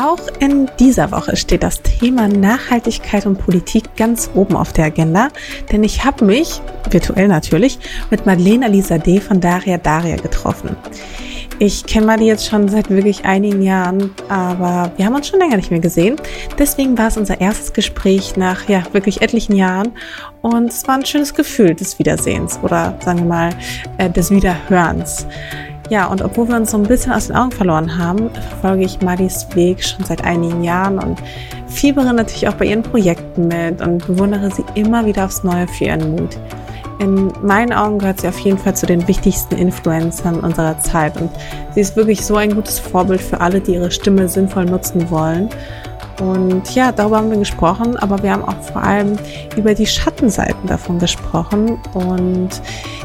Auch in dieser Woche steht das Thema Nachhaltigkeit und Politik ganz oben auf der Agenda, denn ich habe mich, virtuell natürlich, mit Madeleine Alisa D. von Daria Daria getroffen. Ich kenne Madi jetzt schon seit wirklich einigen Jahren, aber wir haben uns schon länger nicht mehr gesehen. Deswegen war es unser erstes Gespräch nach ja wirklich etlichen Jahren und es war ein schönes Gefühl des Wiedersehens oder sagen wir mal äh, des Wiederhörens. Ja, und obwohl wir uns so ein bisschen aus den Augen verloren haben, verfolge ich Madis Weg schon seit einigen Jahren und fiebere natürlich auch bei ihren Projekten mit und bewundere sie immer wieder aufs Neue für ihren Mut. In meinen Augen gehört sie auf jeden Fall zu den wichtigsten Influencern unserer Zeit und sie ist wirklich so ein gutes Vorbild für alle, die ihre Stimme sinnvoll nutzen wollen und ja, darüber haben wir gesprochen, aber wir haben auch vor allem über die Schattenseiten davon gesprochen und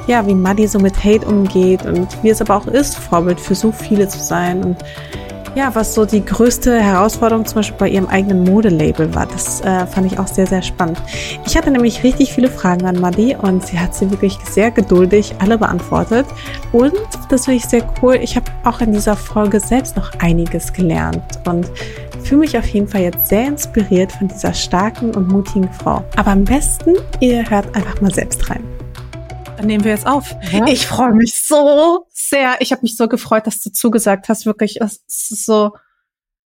ja, wie Maddie so mit Hate umgeht und wie es aber auch ist, Vorbild für so viele zu sein und ja, was so die größte Herausforderung zum Beispiel bei ihrem eigenen Modelabel war. Das äh, fand ich auch sehr, sehr spannend. Ich hatte nämlich richtig viele Fragen an Maddie und sie hat sie wirklich sehr geduldig alle beantwortet. Und das finde ich sehr cool. Ich habe auch in dieser Folge selbst noch einiges gelernt und fühle mich auf jeden Fall jetzt sehr inspiriert von dieser starken und mutigen Frau. Aber am besten, ihr hört einfach mal selbst rein. Dann nehmen wir jetzt auf. Ja. Ich freue mich so sehr. Ich habe mich so gefreut, dass du zugesagt hast. Wirklich, es ist so.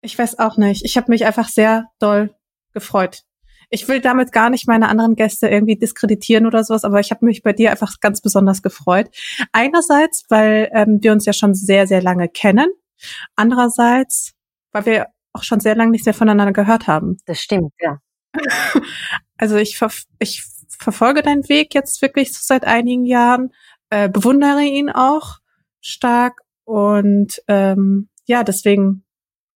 Ich weiß auch nicht. Ich habe mich einfach sehr doll gefreut. Ich will damit gar nicht meine anderen Gäste irgendwie diskreditieren oder sowas, aber ich habe mich bei dir einfach ganz besonders gefreut. Einerseits, weil ähm, wir uns ja schon sehr, sehr lange kennen. Andererseits, weil wir auch schon sehr lange nichts mehr voneinander gehört haben. Das stimmt, ja. Also ich, ver ich verfolge deinen Weg jetzt wirklich so seit einigen Jahren, äh, bewundere ihn auch stark und ähm, ja, deswegen,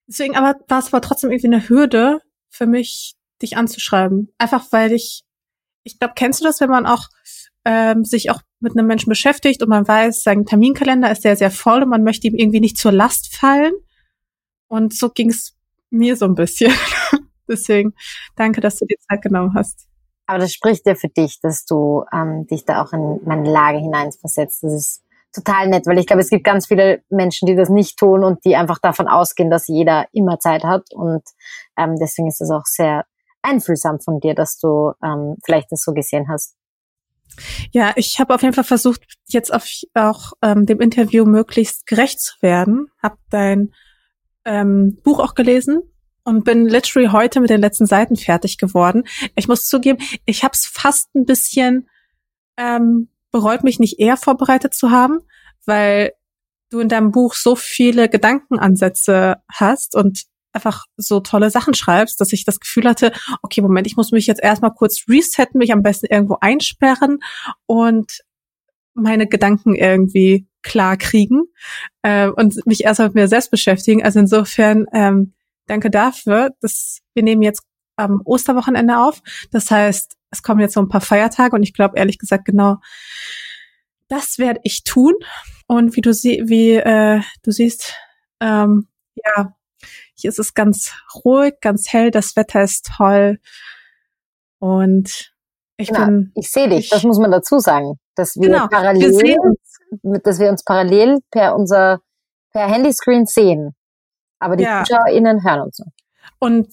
deswegen aber war es aber trotzdem irgendwie eine Hürde für mich, dich anzuschreiben. Einfach weil ich, ich glaube, kennst du das, wenn man auch ähm, sich auch mit einem Menschen beschäftigt und man weiß, sein Terminkalender ist sehr, sehr voll und man möchte ihm irgendwie nicht zur Last fallen. Und so ging es mir so ein bisschen. Deswegen danke, dass du dir Zeit genommen hast. Aber das spricht ja für dich, dass du ähm, dich da auch in meine Lage hineinversetzt. Das ist total nett, weil ich glaube, es gibt ganz viele Menschen, die das nicht tun und die einfach davon ausgehen, dass jeder immer Zeit hat. Und ähm, deswegen ist es auch sehr einfühlsam von dir, dass du ähm, vielleicht das so gesehen hast. Ja, ich habe auf jeden Fall versucht, jetzt auf, auch ähm, dem Interview möglichst gerecht zu werden. Hab dein ähm, Buch auch gelesen und bin literally heute mit den letzten Seiten fertig geworden. Ich muss zugeben, ich habe es fast ein bisschen ähm, bereut, mich nicht eher vorbereitet zu haben, weil du in deinem Buch so viele Gedankenansätze hast und einfach so tolle Sachen schreibst, dass ich das Gefühl hatte, okay, Moment, ich muss mich jetzt erstmal kurz resetten, mich am besten irgendwo einsperren und meine Gedanken irgendwie klar kriegen äh, und mich erstmal mit mir selbst beschäftigen. Also insofern ähm, danke dafür. dass wir nehmen jetzt am Osterwochenende auf. Das heißt, es kommen jetzt so ein paar Feiertage und ich glaube ehrlich gesagt genau, das werde ich tun. Und wie du sie, wie äh, du siehst, ähm, ja, hier ist es ganz ruhig, ganz hell, das Wetter ist toll und ich genau, bin. Ich sehe dich, ich, das muss man dazu sagen, dass wir genau, parallel, wir dass wir uns parallel per unser per Handyscreen sehen. Aber die ja. ZuschauerInnen hören uns noch. Und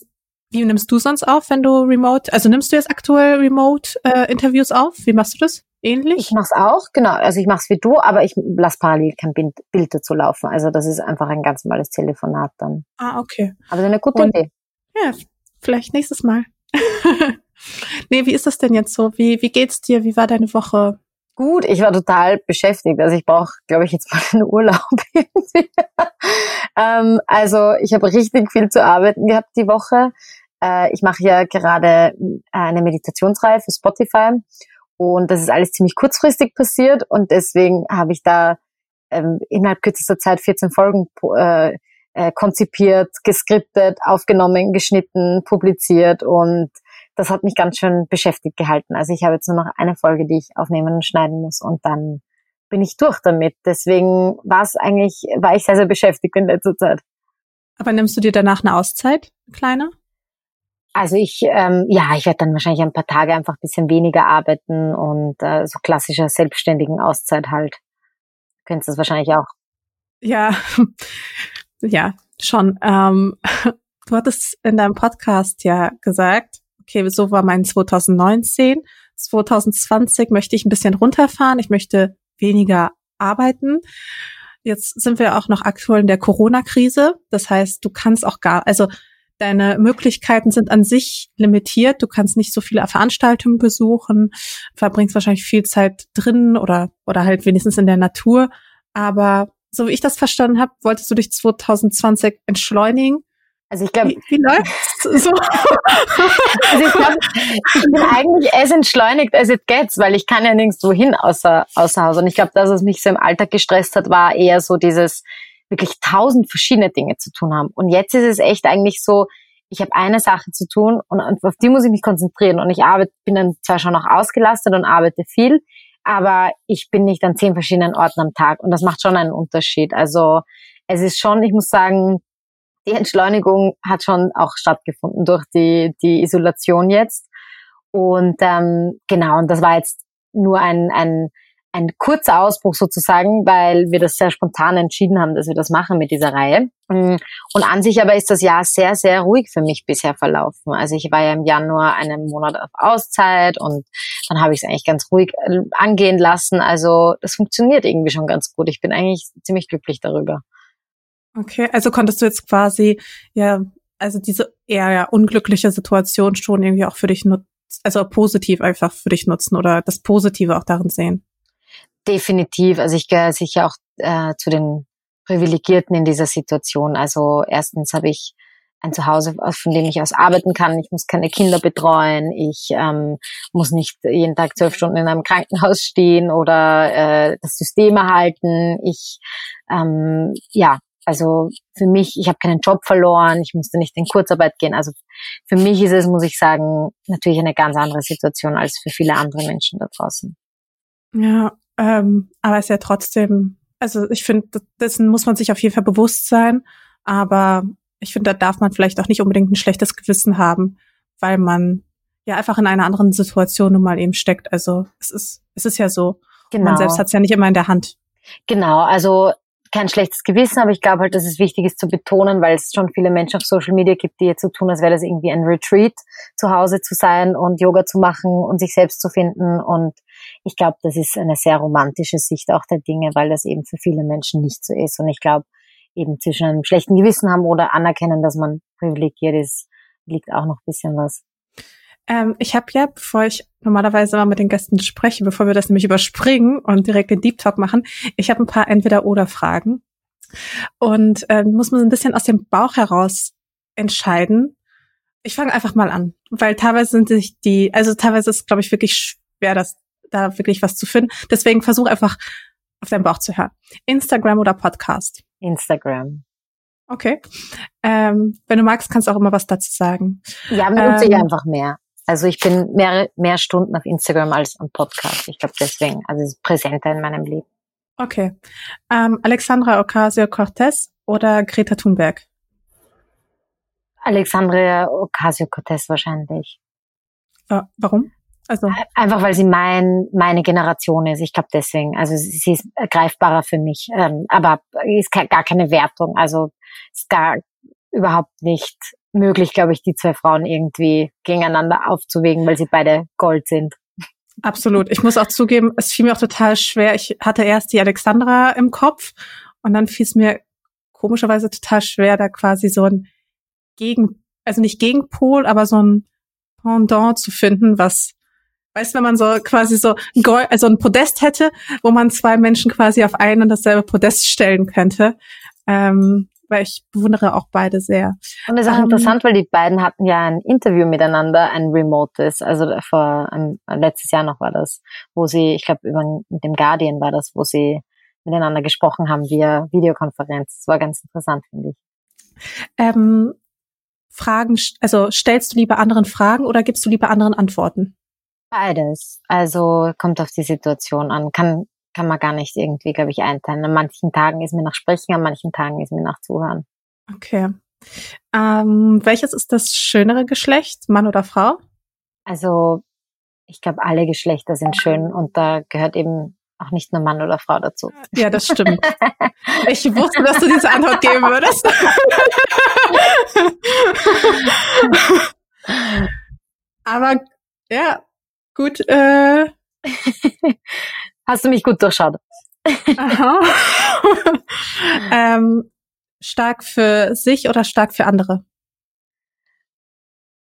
wie nimmst du sonst auf, wenn du remote, also nimmst du jetzt aktuell remote äh, Interviews auf? Wie machst du das? Ähnlich? Ich mach's auch, genau. Also ich mach's wie du, aber ich lasse parallel kein Bild, Bild dazu laufen. Also das ist einfach ein ganz normales Telefonat dann. Ah, okay. Aber eine gute Und, Idee. Ja, vielleicht nächstes Mal. nee, wie ist das denn jetzt so? Wie, wie geht's dir? Wie war deine Woche? Gut, ich war total beschäftigt. Also ich brauche, glaube ich, jetzt mal einen Urlaub. ähm, also ich habe richtig viel zu arbeiten gehabt die Woche. Äh, ich mache ja gerade äh, eine Meditationsreihe für Spotify und das ist alles ziemlich kurzfristig passiert und deswegen habe ich da ähm, innerhalb kürzester Zeit 14 Folgen äh, äh, konzipiert, geskriptet, aufgenommen, geschnitten, publiziert und das hat mich ganz schön beschäftigt gehalten. Also ich habe jetzt nur noch eine Folge, die ich aufnehmen und schneiden muss und dann bin ich durch damit. Deswegen war es eigentlich, war ich sehr, sehr beschäftigt in letzter Zeit. Aber nimmst du dir danach eine Auszeit, kleiner? Also ich, ähm, ja, ich werde dann wahrscheinlich ein paar Tage einfach ein bisschen weniger arbeiten und äh, so klassischer selbstständigen Auszeit halt. Du kennst das wahrscheinlich auch. Ja, ja, schon. Ähm, du hattest in deinem Podcast ja gesagt, okay, so war mein 2019. 2020 möchte ich ein bisschen runterfahren. Ich möchte weniger arbeiten. Jetzt sind wir auch noch aktuell in der Corona-Krise. Das heißt, du kannst auch gar, also deine Möglichkeiten sind an sich limitiert. Du kannst nicht so viele Veranstaltungen besuchen, verbringst wahrscheinlich viel Zeit drin oder, oder halt wenigstens in der Natur. Aber so wie ich das verstanden habe, wolltest du dich 2020 entschleunigen also ich glaube, wie, wie läuft's so? also ich glaube, ich bin eigentlich as entschleunigt as it gets, weil ich kann ja nirgendwo hin außer, außer Haus. Und ich glaube, das, was mich so im Alltag gestresst hat, war eher so dieses wirklich tausend verschiedene Dinge zu tun haben. Und jetzt ist es echt eigentlich so, ich habe eine Sache zu tun und auf die muss ich mich konzentrieren. Und ich arbeite, bin dann zwar schon noch ausgelastet und arbeite viel, aber ich bin nicht an zehn verschiedenen Orten am Tag. Und das macht schon einen Unterschied. Also es ist schon, ich muss sagen, die Entschleunigung hat schon auch stattgefunden durch die, die Isolation jetzt. Und ähm, genau, und das war jetzt nur ein, ein, ein kurzer Ausbruch sozusagen, weil wir das sehr spontan entschieden haben, dass wir das machen mit dieser Reihe. Mm, und an sich aber ist das Jahr sehr, sehr ruhig für mich bisher verlaufen. Also ich war ja im Januar einen Monat auf Auszeit und dann habe ich es eigentlich ganz ruhig äh, angehen lassen. Also das funktioniert irgendwie schon ganz gut. Ich bin eigentlich ziemlich glücklich darüber. Okay, also konntest du jetzt quasi ja, also diese eher ja, unglückliche Situation schon irgendwie auch für dich nutzen, also positiv einfach für dich nutzen oder das Positive auch darin sehen? Definitiv. Also ich gehöre sicher auch äh, zu den Privilegierten in dieser Situation. Also erstens habe ich ein Zuhause, von dem ich aus arbeiten kann. Ich muss keine Kinder betreuen. Ich ähm, muss nicht jeden Tag zwölf Stunden in einem Krankenhaus stehen oder äh, das System erhalten. Ich ähm, ja also für mich, ich habe keinen Job verloren, ich musste nicht in Kurzarbeit gehen. Also für mich ist es, muss ich sagen, natürlich eine ganz andere Situation als für viele andere Menschen da draußen. Ja, ähm, aber es ist ja trotzdem, also ich finde, dessen muss man sich auf jeden Fall bewusst sein, aber ich finde, da darf man vielleicht auch nicht unbedingt ein schlechtes Gewissen haben, weil man ja einfach in einer anderen Situation nun mal eben steckt. Also es ist, es ist ja so. Genau. Man selbst hat es ja nicht immer in der Hand. Genau, also kein schlechtes Gewissen, aber ich glaube halt, dass es wichtig ist zu betonen, weil es schon viele Menschen auf Social Media gibt, die jetzt so tun, als wäre das irgendwie ein Retreat, zu Hause zu sein und Yoga zu machen und sich selbst zu finden. Und ich glaube, das ist eine sehr romantische Sicht auch der Dinge, weil das eben für viele Menschen nicht so ist. Und ich glaube, eben zwischen einem schlechten Gewissen haben oder anerkennen, dass man privilegiert ist, liegt auch noch ein bisschen was. Ähm, ich habe ja, bevor ich normalerweise mal mit den Gästen spreche, bevor wir das nämlich überspringen und direkt den Deep Talk machen, ich habe ein paar Entweder-Oder-Fragen. Und ähm, muss man ein bisschen aus dem Bauch heraus entscheiden. Ich fange einfach mal an, weil teilweise sind sich die, also teilweise ist, glaube ich, wirklich schwer, das, da wirklich was zu finden. Deswegen versuch einfach auf deinen Bauch zu hören. Instagram oder Podcast? Instagram. Okay. Ähm, wenn du magst, kannst du auch immer was dazu sagen. Ja, nutze ähm, ich einfach mehr. Also ich bin mehr, mehr Stunden auf Instagram als am Podcast. Ich glaube deswegen. Also es ist präsenter in meinem Leben. Okay. Ähm, Alexandra Ocasio-Cortez oder Greta Thunberg? Alexandra Ocasio-Cortez wahrscheinlich. Äh, warum? Also einfach weil sie mein meine Generation ist. Ich glaube deswegen. Also sie ist greifbarer für mich. Ähm, aber ist gar keine Wertung. Also ist gar überhaupt nicht möglich, glaube ich, die zwei Frauen irgendwie gegeneinander aufzuwägen, weil sie beide Gold sind. Absolut. Ich muss auch zugeben, es fiel mir auch total schwer. Ich hatte erst die Alexandra im Kopf und dann fiel es mir komischerweise total schwer, da quasi so ein Gegen, also nicht Gegenpol, aber so ein Pendant zu finden, was Weißt, wenn man so quasi so ein, Gold, also ein Podest hätte, wo man zwei Menschen quasi auf ein und dasselbe Podest stellen könnte. Ähm, weil ich bewundere auch beide sehr. Und es ist auch ähm, interessant, weil die beiden hatten ja ein Interview miteinander, ein remotes, also vor um, letztes Jahr noch war das, wo sie, ich glaube, über mit dem Guardian war das, wo sie miteinander gesprochen haben via Videokonferenz. Das war ganz interessant, finde ich. Ähm, Fragen, also stellst du lieber anderen Fragen oder gibst du lieber anderen Antworten? Beides. Also kommt auf die Situation an. Kann, kann man gar nicht irgendwie, glaube ich, einteilen. An manchen Tagen ist mir nach Sprechen, an manchen Tagen ist mir nach Zuhören. Okay. Ähm, welches ist das schönere Geschlecht, Mann oder Frau? Also ich glaube, alle Geschlechter sind schön und da gehört eben auch nicht nur Mann oder Frau dazu. Ja, das stimmt. Ich wusste, dass du diese Antwort geben würdest. Aber ja, gut. Äh. Hast du mich gut durchschaut? Aha. ähm, stark für sich oder stark für andere?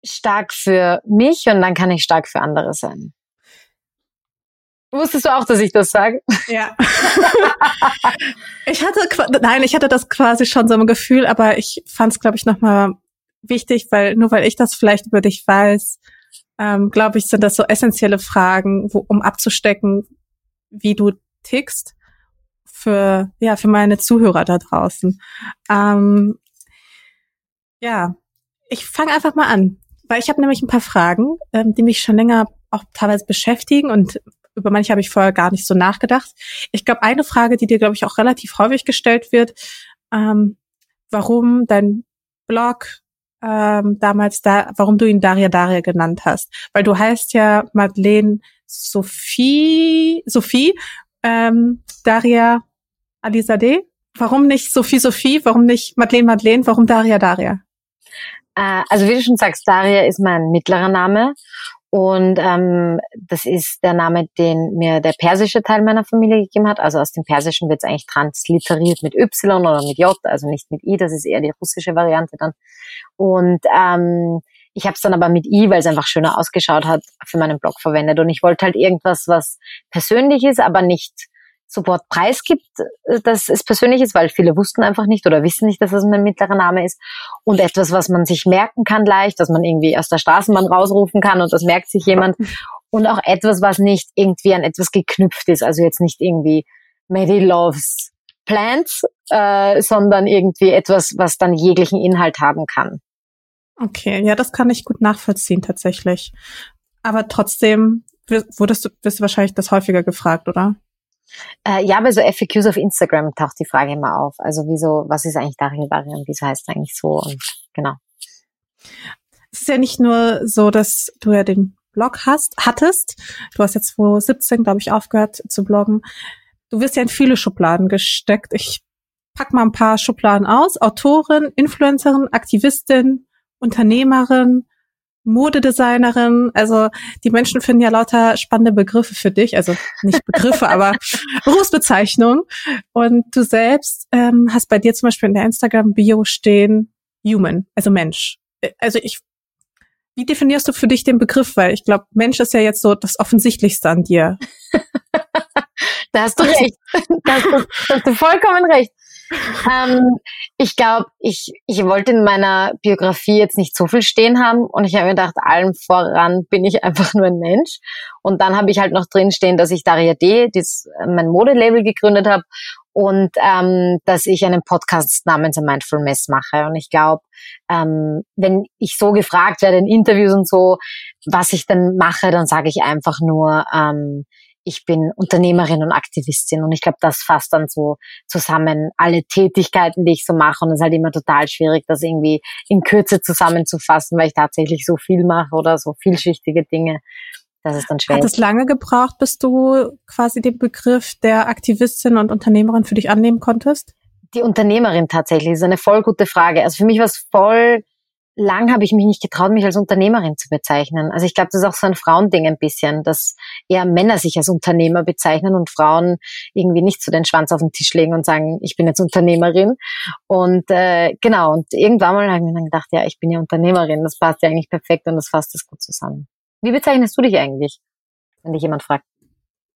Stark für mich und dann kann ich stark für andere sein. Wusstest du auch, dass ich das sage? Ja. ich hatte, nein, ich hatte das quasi schon so im Gefühl, aber ich fand es, glaube ich, nochmal wichtig, weil nur weil ich das vielleicht über dich weiß, ähm, glaube ich, sind das so essentielle Fragen, wo, um abzustecken, wie du tickst für ja für meine Zuhörer da draußen. Ähm, ja, ich fange einfach mal an, weil ich habe nämlich ein paar Fragen, ähm, die mich schon länger auch teilweise beschäftigen und über manche habe ich vorher gar nicht so nachgedacht. Ich glaube, eine Frage, die dir, glaube ich, auch relativ häufig gestellt wird, ähm, warum dein Blog ähm, damals da, warum du ihn Daria Daria genannt hast. Weil du heißt ja Madeleine Sophie, Sophie, ähm, Daria Alizadeh. Warum nicht Sophie Sophie? Warum nicht Madeleine Madeleine? Warum Daria Daria? Äh, also wie du schon sagst, Daria ist mein mittlerer Name und ähm, das ist der Name, den mir der persische Teil meiner Familie gegeben hat. Also aus dem Persischen wird es eigentlich transliteriert mit Y oder mit J, also nicht mit I, das ist eher die russische Variante dann. Und ähm, ich habe es dann aber mit I, weil es einfach schöner ausgeschaut hat, für meinen Blog verwendet. Und ich wollte halt irgendwas, was persönlich ist, aber nicht sofort preisgibt, äh, dass es persönlich ist, weil viele wussten einfach nicht oder wissen nicht, dass es mein mittlerer Name ist. Und etwas, was man sich merken kann leicht, dass man irgendwie aus der Straßenbahn rausrufen kann und das merkt sich jemand. Und auch etwas, was nicht irgendwie an etwas geknüpft ist. Also jetzt nicht irgendwie Mary loves plants, äh, sondern irgendwie etwas, was dann jeglichen Inhalt haben kann. Okay, ja, das kann ich gut nachvollziehen tatsächlich. Aber trotzdem wurdest du, wirst du wahrscheinlich das häufiger gefragt, oder? Äh, ja, bei so FAQs auf Instagram taucht die Frage immer auf. Also wieso, was ist eigentlich Darin Darin? Wieso heißt es eigentlich so? Und genau. Es ist ja nicht nur so, dass du ja den Blog hast, hattest. Du hast jetzt 2017, glaube ich, aufgehört zu bloggen. Du wirst ja in viele Schubladen gesteckt. Ich pack mal ein paar Schubladen aus. Autorin, Influencerin, Aktivistin, Unternehmerin, Modedesignerin. Also die Menschen finden ja lauter spannende Begriffe für dich, also nicht Begriffe, aber Berufsbezeichnungen. Und du selbst ähm, hast bei dir zum Beispiel in der Instagram-Bio stehen Human, also Mensch. Äh, also ich, wie definierst du für dich den Begriff? Weil ich glaube, Mensch ist ja jetzt so das Offensichtlichste an dir. da hast du recht. Da hast du, da hast du vollkommen recht ähm, ich glaube, ich, ich wollte in meiner Biografie jetzt nicht so viel stehen haben und ich habe mir gedacht, allem voran bin ich einfach nur ein Mensch. Und dann habe ich halt noch drin stehen, dass ich Daria D, das, mein Modelabel gegründet habe und ähm, dass ich einen Podcast namens A Mindful Mess mache. Und ich glaube, ähm, wenn ich so gefragt werde in Interviews und so, was ich dann mache, dann sage ich einfach nur, ähm, ich bin Unternehmerin und Aktivistin und ich glaube, das fasst dann so zusammen alle Tätigkeiten, die ich so mache und es ist halt immer total schwierig, das irgendwie in Kürze zusammenzufassen, weil ich tatsächlich so viel mache oder so vielschichtige Dinge. Das ist dann schwer. Hat es lange gebraucht, bis du quasi den Begriff der Aktivistin und Unternehmerin für dich annehmen konntest? Die Unternehmerin tatsächlich ist eine voll gute Frage. Also für mich war es voll lang habe ich mich nicht getraut, mich als Unternehmerin zu bezeichnen. Also ich glaube, das ist auch so ein Frauending ein bisschen, dass eher Männer sich als Unternehmer bezeichnen und Frauen irgendwie nicht so den Schwanz auf den Tisch legen und sagen, ich bin jetzt Unternehmerin. Und äh, genau, und irgendwann mal habe ich mir dann gedacht, ja, ich bin ja Unternehmerin, das passt ja eigentlich perfekt und das fasst das gut zusammen. Wie bezeichnest du dich eigentlich? wenn dich jemand fragt?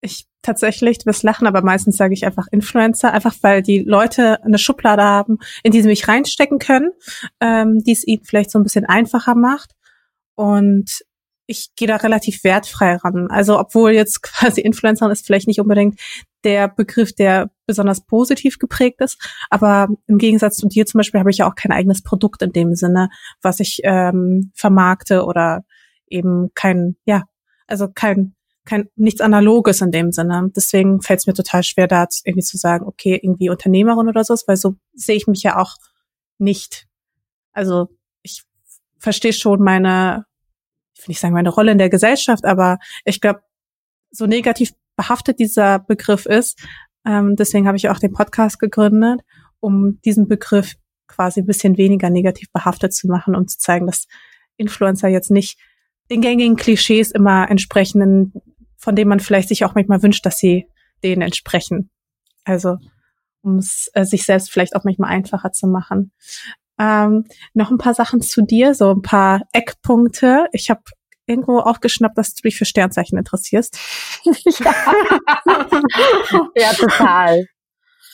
Ich tatsächlich, du wirst lachen, aber meistens sage ich einfach Influencer, einfach weil die Leute eine Schublade haben, in die sie mich reinstecken können, ähm, die es ihnen vielleicht so ein bisschen einfacher macht. Und ich gehe da relativ wertfrei ran. Also obwohl jetzt quasi Influencer ist vielleicht nicht unbedingt der Begriff, der besonders positiv geprägt ist, aber im Gegensatz zu dir zum Beispiel habe ich ja auch kein eigenes Produkt in dem Sinne, was ich ähm, vermarkte oder eben kein, ja, also kein kein nichts Analoges in dem Sinne. Deswegen fällt es mir total schwer, da irgendwie zu sagen, okay, irgendwie Unternehmerin oder so, weil so sehe ich mich ja auch nicht. Also ich verstehe schon meine, ich will nicht sagen meine Rolle in der Gesellschaft, aber ich glaube, so negativ behaftet dieser Begriff ist, ähm, deswegen habe ich auch den Podcast gegründet, um diesen Begriff quasi ein bisschen weniger negativ behaftet zu machen, um zu zeigen, dass Influencer jetzt nicht den gängigen Klischees immer entsprechenden von dem man vielleicht sich auch manchmal wünscht, dass sie denen entsprechen. Also um es äh, sich selbst vielleicht auch manchmal einfacher zu machen. Ähm, noch ein paar Sachen zu dir, so ein paar Eckpunkte. Ich habe irgendwo aufgeschnappt, dass du dich für Sternzeichen interessierst. ja. ja, total.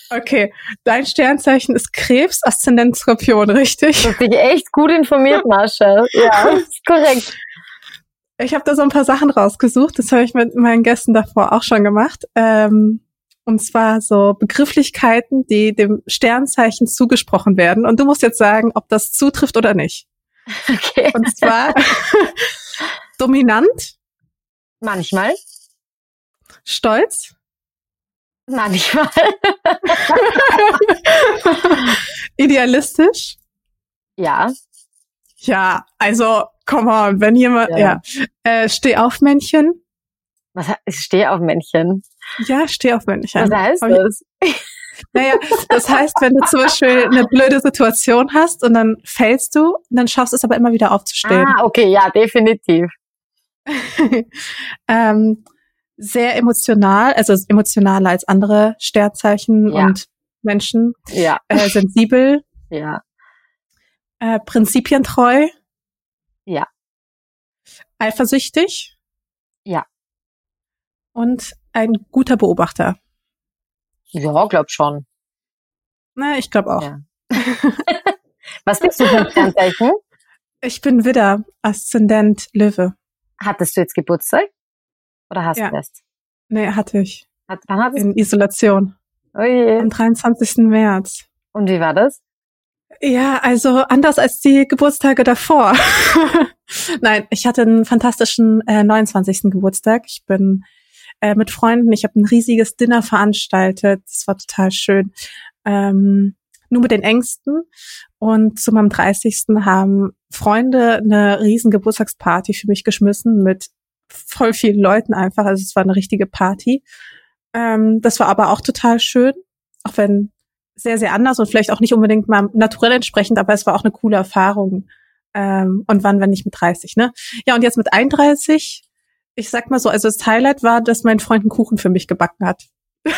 Okay, dein Sternzeichen ist Krebs, Aszendent Skorpion, richtig? Du hast dich echt gut informiert, Mascha. Ja, ist korrekt. Ich habe da so ein paar Sachen rausgesucht. Das habe ich mit meinen Gästen davor auch schon gemacht. Ähm, und zwar so Begrifflichkeiten, die dem Sternzeichen zugesprochen werden. Und du musst jetzt sagen, ob das zutrifft oder nicht. Okay. Und zwar dominant. Manchmal. Stolz. Manchmal. Idealistisch. Ja. Ja, also, come on, wenn jemand, ja, ja. Äh, steh auf Männchen. Was heißt, steh auf Männchen? Ja, steh auf Männchen. Was heißt das? Naja, das heißt, wenn du zum Beispiel eine blöde Situation hast und dann fällst du, dann schaffst du es aber immer wieder aufzustehen. Ah, okay, ja, definitiv. ähm, sehr emotional, also emotionaler als andere Sternzeichen ja. und Menschen. Ja. Äh, sensibel. Ja. Äh, prinzipientreu? Ja. Eifersüchtig? Ja. Und ein guter Beobachter? Ja, glaub schon. Na, ich glaube auch. Ja. Was bist du für ein Sternzeichen? Ich bin Widder, Aszendent Löwe. Hattest du jetzt Geburtstag? Oder hast ja. du das? Nee, hatte ich. Hat, wann hattest In Isolation. Oh je. Am 23. März. Und wie war das? Ja, also anders als die Geburtstage davor. Nein, ich hatte einen fantastischen äh, 29. Geburtstag. Ich bin äh, mit Freunden, ich habe ein riesiges Dinner veranstaltet. Das war total schön. Ähm, nur mit den Ängsten. Und zu meinem 30. haben Freunde eine riesen Geburtstagsparty für mich geschmissen mit voll vielen Leuten einfach. Also es war eine richtige Party. Ähm, das war aber auch total schön, auch wenn sehr, sehr anders und vielleicht auch nicht unbedingt mal naturell entsprechend, aber es war auch eine coole Erfahrung. Ähm, und wann, wenn nicht mit 30, ne? Ja, und jetzt mit 31, ich sag mal so, also das Highlight war, dass mein Freund einen Kuchen für mich gebacken hat.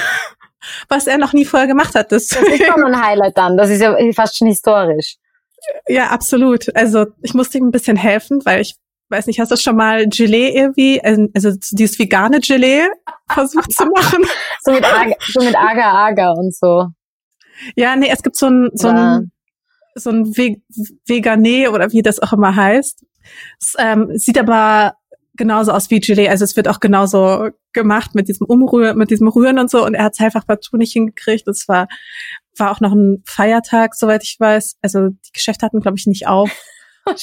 Was er noch nie vorher gemacht hat. Das, das ist schon ein Highlight dann. Das ist ja fast schon historisch. Ja, absolut. Also ich musste ihm ein bisschen helfen, weil ich weiß nicht, hast du schon mal Gelee irgendwie, also, also dieses vegane Gelee versucht zu machen? so mit Agar, so mit Agar Agar und so. Ja, nee, es gibt so ein, so ein, so ein Ve Vegané oder wie das auch immer heißt. Es ähm, sieht aber genauso aus wie Gelee. Also es wird auch genauso gemacht mit diesem Umrühren, mit diesem Rühren und so. Und er hat es einfach partout nicht hingekriegt. Es war, war auch noch ein Feiertag, soweit ich weiß. Also die Geschäfte hatten, glaube ich, nicht auf.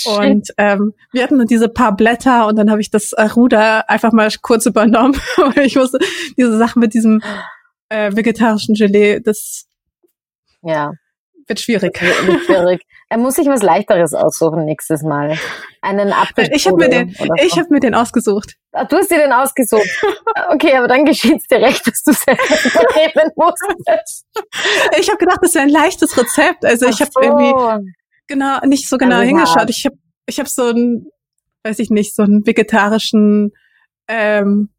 Oh, und ähm, wir hatten diese paar Blätter und dann habe ich das äh, Ruder einfach mal kurz übernommen. ich wusste, diese Sache mit diesem äh, vegetarischen Gelee, das ja. Wird schwierig. Wird schwierig. Er muss sich was leichteres aussuchen nächstes Mal. Einen Apfel. Ich habe mir den, so. ich habe mir den ausgesucht. Ah, du hast dir den ausgesucht. Okay, aber dann geschieht's dir recht, dass du selber übernehmen musstest. Ich habe gedacht, das wäre ein leichtes Rezept. Also ich habe so. irgendwie genau nicht so genau also hingeschaut. Ich habe ich habe so ein, weiß ich nicht, so einen vegetarischen ähm,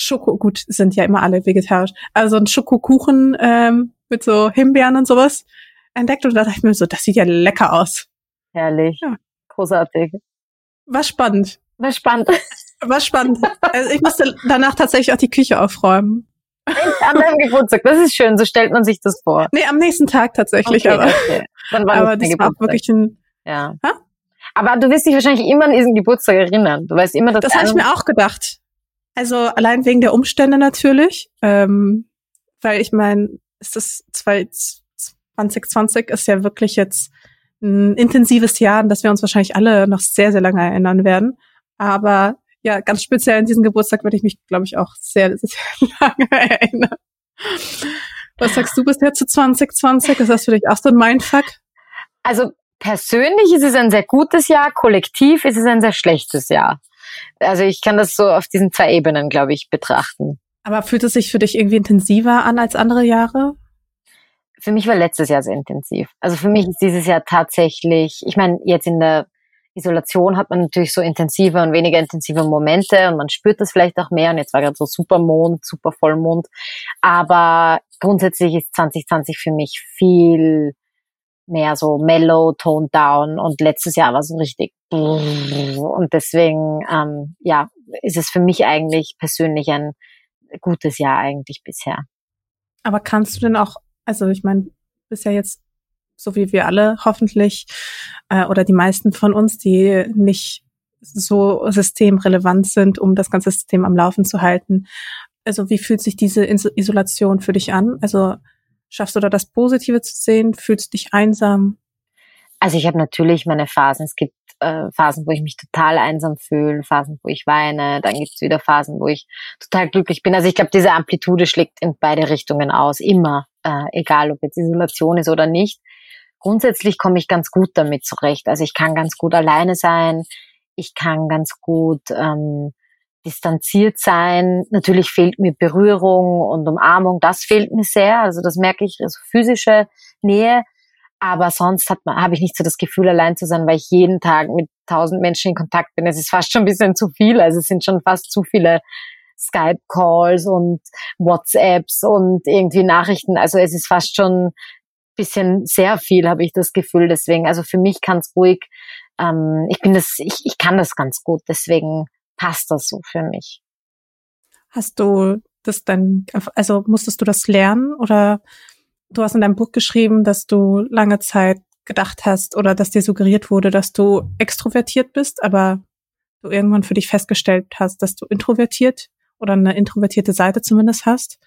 Schoko, gut, sind ja immer alle vegetarisch, also ein Schokokuchen ähm, mit so Himbeeren und sowas entdeckt und da dachte ich mir so, das sieht ja lecker aus. Herrlich. Ja. Großartig. War spannend. War spannend. War spannend. Also ich musste danach tatsächlich auch die Küche aufräumen. An deinem Geburtstag, das ist schön, so stellt man sich das vor. Nee, am nächsten Tag tatsächlich, Okay, aber, okay. Dann war aber das dein war auch Geburtstag. wirklich ein, Ja. Hä? Aber du wirst dich wahrscheinlich immer an diesen Geburtstag erinnern. Du weißt immer, dass das habe ich mir auch gedacht. Also allein wegen der Umstände natürlich, ähm, weil ich meine, ist das 2020 ist ja wirklich jetzt ein intensives Jahr, an das wir uns wahrscheinlich alle noch sehr, sehr lange erinnern werden. Aber ja, ganz speziell an diesen Geburtstag würde ich mich, glaube ich, auch sehr, sehr lange erinnern. Was sagst du bisher zu 2020? Ist das für dich auch so ein Mindfuck? Also persönlich ist es ein sehr gutes Jahr, kollektiv ist es ein sehr schlechtes Jahr. Also ich kann das so auf diesen zwei Ebenen, glaube ich, betrachten. Aber fühlt es sich für dich irgendwie intensiver an als andere Jahre? Für mich war letztes Jahr sehr intensiv. Also für mich ist dieses Jahr tatsächlich, ich meine, jetzt in der Isolation hat man natürlich so intensive und weniger intensive Momente und man spürt das vielleicht auch mehr. Und jetzt war gerade so Supermond, super Vollmond. Aber grundsätzlich ist 2020 für mich viel mehr so mellow, toned down und letztes Jahr war so richtig und deswegen ähm, ja ist es für mich eigentlich persönlich ein gutes Jahr eigentlich bisher. Aber kannst du denn auch, also ich meine, bist ja jetzt, so wie wir alle hoffentlich, äh, oder die meisten von uns, die nicht so systemrelevant sind, um das ganze System am Laufen zu halten. Also wie fühlt sich diese Is- Isolation für dich an? Also schaffst du da das Positive zu sehen? Fühlst du dich einsam? Also ich habe natürlich meine Phasen. Es gibt äh, Phasen, wo ich mich total einsam fühle, Phasen, wo ich weine, dann gibt's wieder Phasen, wo ich total glücklich bin. Also ich glaube, diese Amplitude schlägt in beide Richtungen aus, immer, äh, egal ob jetzt Isolation ist oder nicht. Grundsätzlich komme ich ganz gut damit zurecht. Also ich kann ganz gut alleine sein, ich kann ganz gut ähm, distanziert sein. Natürlich fehlt mir Berührung und Umarmung, das fehlt mir sehr. Also das merke ich, also physische Nähe. Aber sonst hat man, habe ich nicht so das Gefühl, allein zu sein, weil ich jeden Tag mit tausend Menschen in Kontakt bin. Es ist fast schon ein bisschen zu viel. Also es sind schon fast zu viele Skype-Calls und WhatsApps und irgendwie Nachrichten. Also es ist fast schon ein bisschen sehr viel, habe ich das Gefühl. Deswegen, also für mich kann es ruhig, ähm, ich bin das, ich, ich kann das ganz gut. Deswegen passt das so für mich. Hast du das dann, also musstest du das lernen oder du hast in deinem Buch geschrieben, dass du lange Zeit gedacht hast oder dass dir suggeriert wurde, dass du extrovertiert bist, aber du irgendwann für dich festgestellt hast, dass du introvertiert oder eine introvertierte Seite zumindest hast?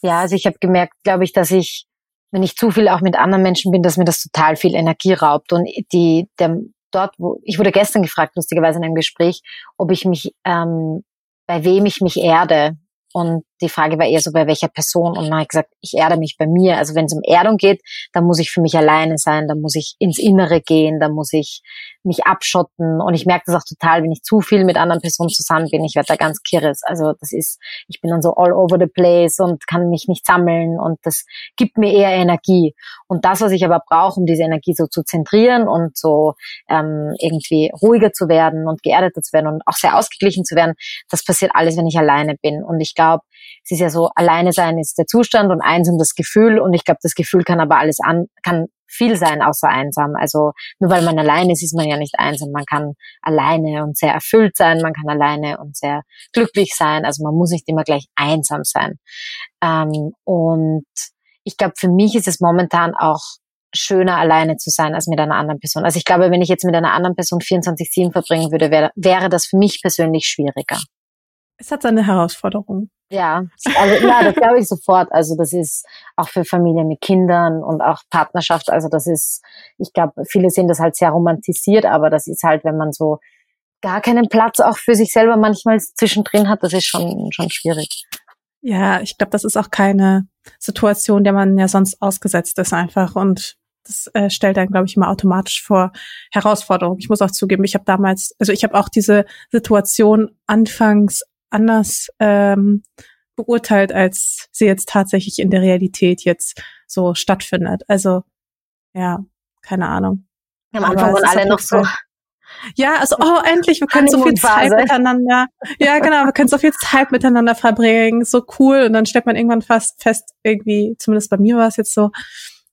Ja, also ich habe gemerkt, glaube ich, dass ich, wenn ich zu viel auch mit anderen Menschen bin, dass mir das total viel Energie raubt. Und die, der, dort, wo ich wurde gestern gefragt, lustigerweise in einem Gespräch, ob ich mich, ähm, bei wem ich mich erde. Und die Frage war eher so, bei welcher Person? Und dann habe ich gesagt, ich erde mich bei mir. Also wenn es um Erdung geht, dann muss ich für mich alleine sein, dann muss ich ins Innere gehen, dann muss ich mich abschotten. Und ich merke das auch total, wenn ich zu viel mit anderen Personen zusammen bin. Ich werde da ganz kirres. Also das ist, ich bin dann so all over the place und kann mich nicht sammeln. Und das gibt mir eher Energie. Und das, was ich aber brauche, um diese Energie so zu zentrieren und so ähm, irgendwie ruhiger zu werden und geerdeter zu werden und auch sehr ausgeglichen zu werden, das passiert alles, wenn ich alleine bin. Und ich glaube, es ist ja so, alleine sein ist der Zustand und einsam das Gefühl. Und ich glaube, das Gefühl kann aber alles an, kann viel sein außer einsam. Also nur weil man alleine ist, ist man ja nicht einsam. Man kann alleine und sehr erfüllt sein, man kann alleine und sehr glücklich sein. Also man muss nicht immer gleich einsam sein. Ähm, und ich glaube, für mich ist es momentan auch schöner, alleine zu sein, als mit einer anderen Person. Also ich glaube, wenn ich jetzt mit einer anderen Person 24-7 verbringen würde, wäre, wäre das für mich persönlich schwieriger. Es hat seine Herausforderung. Ja, also ja, das glaube ich sofort. Also das ist auch für Familien mit Kindern und auch Partnerschaft. Also das ist, ich glaube, viele sehen das halt sehr romantisiert, aber das ist halt, wenn man so gar keinen Platz auch für sich selber manchmal zwischendrin hat, das ist schon schon schwierig. Ja, ich glaube, das ist auch keine Situation, der man ja sonst ausgesetzt ist einfach und das äh, stellt dann, glaube ich, immer automatisch vor Herausforderungen. Ich muss auch zugeben, ich habe damals, also ich habe auch diese Situation anfangs anders ähm, beurteilt, als sie jetzt tatsächlich in der Realität jetzt so stattfindet. Also ja, keine Ahnung. Am Anfang waren alle noch so. Ja, also oh endlich, wir können so viel Zeit miteinander. Ja, genau, wir können so viel Zeit miteinander verbringen, so cool. Und dann stellt man irgendwann fast fest, irgendwie, zumindest bei mir war es jetzt so,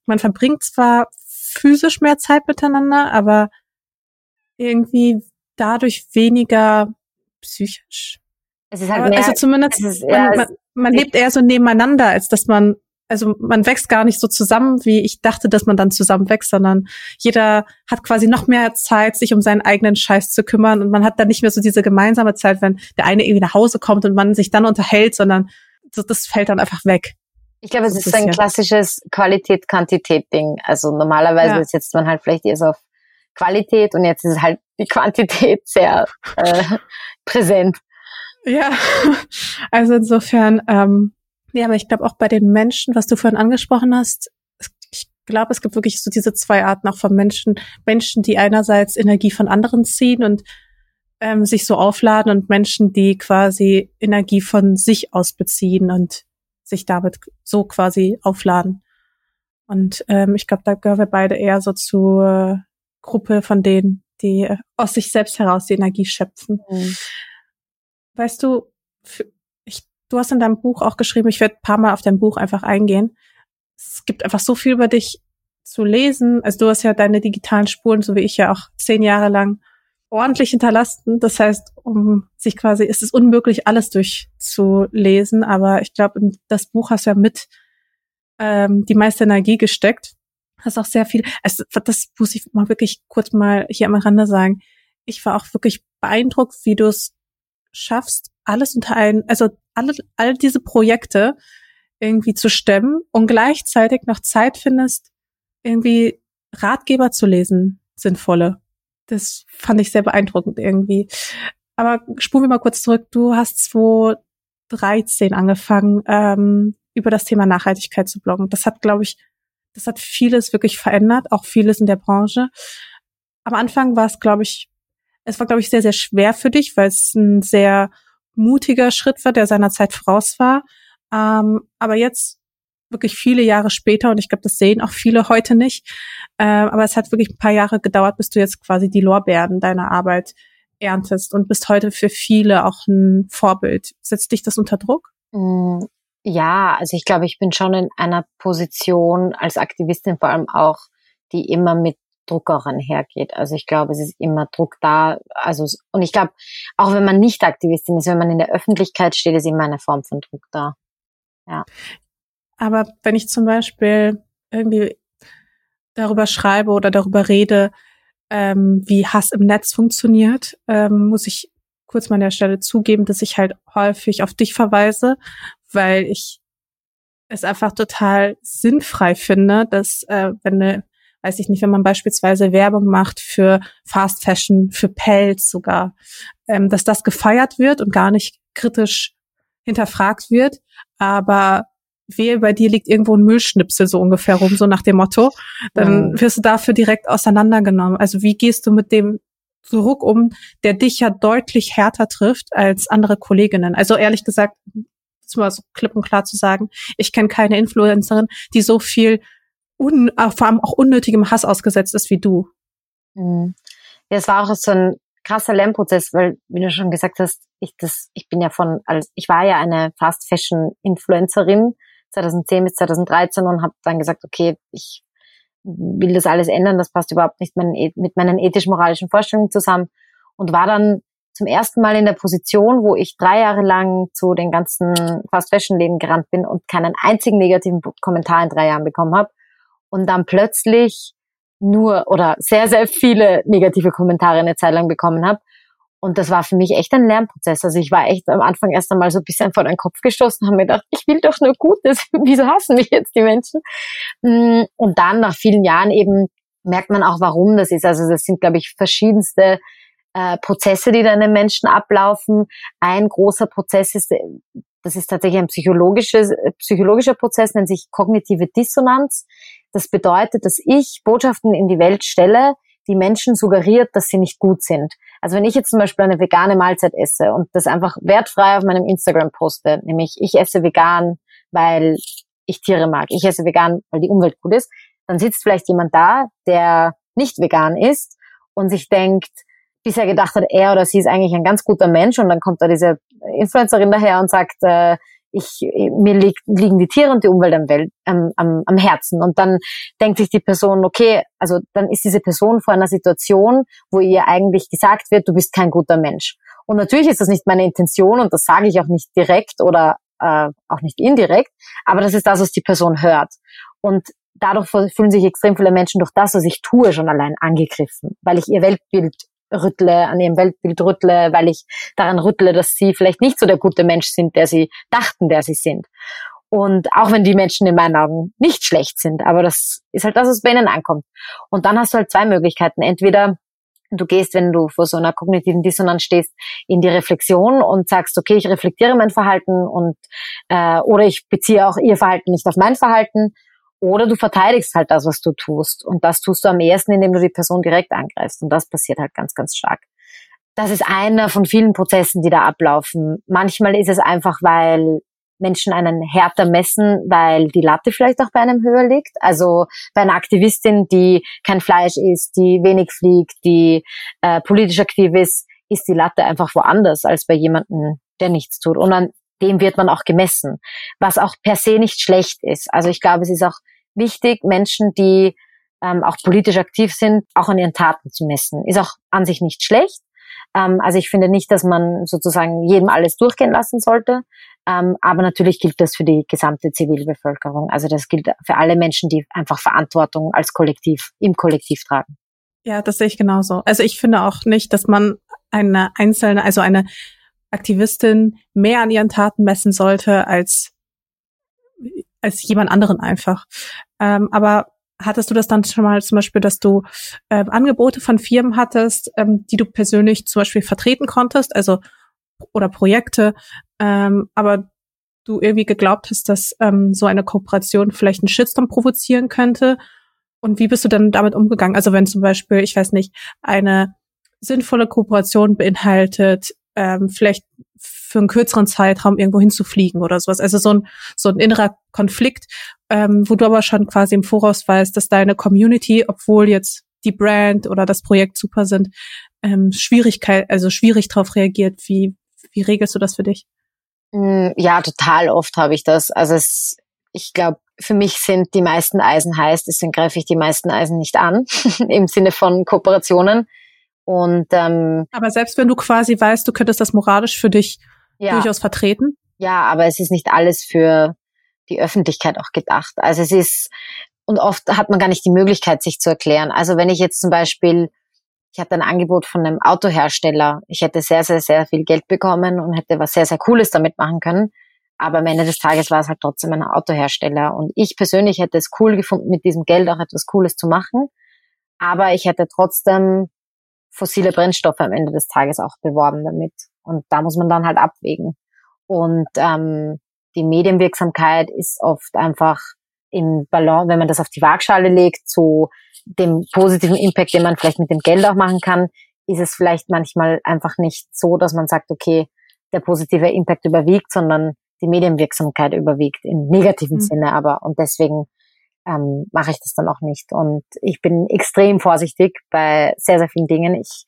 man verbringt zwar physisch mehr Zeit miteinander, aber irgendwie dadurch weniger psychisch. Es ist halt mehr, also zumindest, ist, man, ja, man, man lebt eher so nebeneinander, als dass man, also man wächst gar nicht so zusammen, wie ich dachte, dass man dann zusammen wächst, sondern jeder hat quasi noch mehr Zeit, sich um seinen eigenen Scheiß zu kümmern und man hat dann nicht mehr so diese gemeinsame Zeit, wenn der eine irgendwie nach Hause kommt und man sich dann unterhält, sondern das, das fällt dann einfach weg. Ich glaube, es ist ein klassisches Qualität-Quantität-Ding. Also normalerweise ja. setzt man halt vielleicht eher so auf Qualität und jetzt ist halt die Quantität sehr äh, präsent. Ja, also insofern, ähm, ja, aber ich glaube auch bei den Menschen, was du vorhin angesprochen hast, ich glaube, es gibt wirklich so diese zwei Arten auch von Menschen. Menschen, die einerseits Energie von anderen ziehen und ähm, sich so aufladen und Menschen, die quasi Energie von sich aus beziehen und sich damit so quasi aufladen. Und ähm, ich glaube, da gehören wir beide eher so zur Gruppe von denen, die aus sich selbst heraus die Energie schöpfen. Mhm. Weißt du, ich, du hast in deinem Buch auch geschrieben, ich werde ein paar Mal auf dein Buch einfach eingehen. Es gibt einfach so viel über dich zu lesen. Also du hast ja deine digitalen Spuren, so wie ich ja auch zehn Jahre lang ordentlich hinterlassen. Das heißt, um sich quasi, ist es unmöglich, alles durchzulesen. Aber ich glaube, das Buch hast du ja mit ähm, die meiste Energie gesteckt. Hast auch sehr viel, also das muss ich mal wirklich kurz mal hier am Rande sagen. Ich war auch wirklich beeindruckt, wie du es schaffst, alles unter einen, also alle, all diese Projekte irgendwie zu stemmen und gleichzeitig noch Zeit findest, irgendwie Ratgeber zu lesen, sinnvolle das fand ich sehr beeindruckend irgendwie. Aber spulen wir mal kurz zurück. Du hast 2013 angefangen, ähm, über das Thema Nachhaltigkeit zu bloggen. Das hat, glaube ich, das hat vieles wirklich verändert, auch vieles in der Branche. Am Anfang war es, glaube ich, es war, glaube ich, sehr, sehr schwer für dich, weil es ein sehr mutiger Schritt war, der seiner Zeit voraus war. Ähm, aber jetzt wirklich viele Jahre später und ich glaube, das sehen auch viele heute nicht. Äh, aber es hat wirklich ein paar Jahre gedauert, bis du jetzt quasi die Lorbeeren deiner Arbeit erntest und bist heute für viele auch ein Vorbild. Setzt dich das unter Druck? Mm, ja, also ich glaube, ich bin schon in einer Position als Aktivistin vor allem auch, die immer mit Druck auch einhergeht. Also ich glaube, es ist immer Druck da. Also und ich glaube, auch wenn man nicht Aktivistin ist, wenn man in der Öffentlichkeit steht, ist immer eine Form von Druck da. Ja. Aber wenn ich zum Beispiel irgendwie darüber schreibe oder darüber rede, ähm, wie Hass im Netz funktioniert, ähm, muss ich kurz mal an der Stelle zugeben, dass ich halt häufig auf dich verweise, weil ich es einfach total sinnfrei finde, dass äh, wenn eine, weiß ich nicht, wenn man beispielsweise Werbung macht für Fast Fashion, für Pelz sogar, ähm, dass das gefeiert wird und gar nicht kritisch hinterfragt wird, aber wehe, bei dir liegt irgendwo ein Müllschnipsel so ungefähr rum, so nach dem Motto, dann wirst du dafür direkt auseinandergenommen. Also wie gehst du mit dem Druck um, der dich ja deutlich härter trifft als andere Kolleginnen? Also ehrlich gesagt, mal so klipp und klar zu sagen, ich kenne keine Influencerin, die so viel un, äh, vor allem auch unnötigem Hass ausgesetzt ist wie du. Mhm. Ja, es war auch so ein krasser Lernprozess, weil, wie du schon gesagt hast, ich das, ich bin ja von, als ich war ja eine Fast Fashion Influencerin 2010 bis 2013 und habe dann gesagt, okay, ich will das alles ändern, das passt überhaupt nicht mit meinen ethisch-moralischen Vorstellungen zusammen und war dann zum ersten Mal in der Position, wo ich drei Jahre lang zu den ganzen Fast-Fashion-Läden gerannt bin und keinen einzigen negativen Kommentar in drei Jahren bekommen habe und dann plötzlich nur oder sehr, sehr viele negative Kommentare eine Zeit lang bekommen habe und das war für mich echt ein Lernprozess. Also ich war echt am Anfang erst einmal so ein bisschen vor den Kopf gestoßen, habe mir gedacht, ich will doch nur Gutes. Wieso hassen mich jetzt die Menschen? Mm, und dann nach vielen Jahren eben merkt man auch, warum das ist. Also das sind, glaube ich, verschiedenste äh, Prozesse, die da in den Menschen ablaufen. Ein großer Prozess ist, das ist tatsächlich ein psychologisches, psychologischer Prozess, nennt sich kognitive Dissonanz. Das bedeutet, dass ich Botschaften in die Welt stelle, die Menschen suggeriert, dass sie nicht gut sind. Also wenn ich jetzt zum Beispiel eine vegane Mahlzeit esse und das einfach wertfrei auf meinem Instagram poste, nämlich ich esse vegan, weil ich Tiere mag, ich esse vegan, weil die Umwelt gut ist, dann sitzt vielleicht jemand da, der nicht vegan ist und sich denkt, bisher gedacht hat, er oder sie ist eigentlich ein ganz guter Mensch und dann kommt da diese Influencerin daher und sagt, äh, ich, mir liegt, liegen die Tiere und die Umwelt am, Welt, ähm, am, am Herzen. Und dann denkt sich die Person, okay, also dann ist diese Person vor einer Situation, wo ihr eigentlich gesagt wird, du bist kein guter Mensch. Und natürlich ist das nicht meine Intention und das sage ich auch nicht direkt oder äh, auch nicht indirekt, aber das ist das, was die Person hört. Und dadurch fühlen sich extrem viele Menschen durch das, was ich tue, schon allein angegriffen, weil ich ihr Weltbild rüttle, an ihrem Weltbild rüttle, weil ich daran rüttle, dass sie vielleicht nicht so der gute Mensch sind, der sie dachten, der sie sind. Und auch wenn die Menschen in meinen Augen nicht schlecht sind, aber das ist halt das, was bei ihnen ankommt. Und dann hast du halt zwei Möglichkeiten. Entweder du gehst, wenn du vor so einer kognitiven Dissonanz stehst, in die Reflexion und sagst, okay, ich reflektiere mein Verhalten und äh, oder ich beziehe auch ihr Verhalten nicht auf mein Verhalten oder du verteidigst halt das, was du tust. Und das tust du am ehesten, indem du die Person direkt angreifst. Und das passiert halt ganz, ganz stark. Das ist einer von vielen Prozessen, die da ablaufen. Manchmal ist es einfach, weil Menschen einen härter messen, weil die Latte vielleicht auch bei einem höher liegt. Also bei einer Aktivistin, die kein Fleisch isst, die wenig fliegt, die äh, politisch aktiv ist, ist die Latte einfach woanders als bei jemandem, der nichts tut. Und an dem wird man auch gemessen, was auch per se nicht schlecht ist. Also ich glaube, es ist auch wichtig, Menschen, die ähm, auch politisch aktiv sind, auch an ihren Taten zu messen. Ist auch an sich nicht schlecht. Ähm, also ich finde nicht, dass man sozusagen jedem alles durchgehen lassen sollte. Ähm, aber natürlich gilt das für die gesamte Zivilbevölkerung. Also das gilt für alle Menschen, die einfach Verantwortung als Kollektiv, im Kollektiv tragen. Ja, das sehe ich genauso. Also ich finde auch nicht, dass man eine einzelne, also eine Aktivistin mehr an ihren Taten messen sollte als als jemand anderen einfach. Ähm, aber hattest du das dann schon mal zum Beispiel, dass du äh, Angebote von Firmen hattest, ähm, die du persönlich zum Beispiel vertreten konntest, also oder Projekte, ähm, aber du irgendwie geglaubt hast, dass ähm, so eine Kooperation vielleicht einen Shitstorm provozieren könnte? Und wie bist du dann damit umgegangen? Also wenn zum Beispiel, ich weiß nicht, eine sinnvolle Kooperation beinhaltet, ähm, vielleicht für einen kürzeren Zeitraum irgendwo hinzufliegen oder sowas. Also so ein, so ein innerer Konflikt, ähm, wo du aber schon quasi im Voraus weißt, dass deine Community, obwohl jetzt die Brand oder das Projekt super sind, ähm, Schwierigkeit, also schwierig darauf reagiert. Wie, wie regelst du das für dich? Mm, ja, total oft habe ich das. Also es, ich glaube, für mich sind die meisten Eisen heiß, deswegen greife ich die meisten Eisen nicht an, im Sinne von Kooperationen. Und ähm, aber selbst wenn du quasi weißt, du könntest das moralisch für dich ja. durchaus vertreten. Ja, aber es ist nicht alles für die Öffentlichkeit auch gedacht. Also es ist und oft hat man gar nicht die Möglichkeit, sich zu erklären. Also wenn ich jetzt zum Beispiel, ich hatte ein Angebot von einem Autohersteller, ich hätte sehr, sehr, sehr viel Geld bekommen und hätte was sehr, sehr Cooles damit machen können. Aber am Ende des Tages war es halt trotzdem ein Autohersteller. Und ich persönlich hätte es cool gefunden, mit diesem Geld auch etwas Cooles zu machen. Aber ich hätte trotzdem fossile Brennstoffe am Ende des Tages auch beworben damit. Und da muss man dann halt abwägen. Und ähm, die Medienwirksamkeit ist oft einfach im Ballon, wenn man das auf die Waagschale legt, zu dem positiven Impact, den man vielleicht mit dem Geld auch machen kann, ist es vielleicht manchmal einfach nicht so, dass man sagt, okay, der positive Impact überwiegt, sondern die Medienwirksamkeit überwiegt im negativen mhm. Sinne aber. Und deswegen ähm, mache ich das dann auch nicht. Und ich bin extrem vorsichtig bei sehr, sehr vielen Dingen. Ich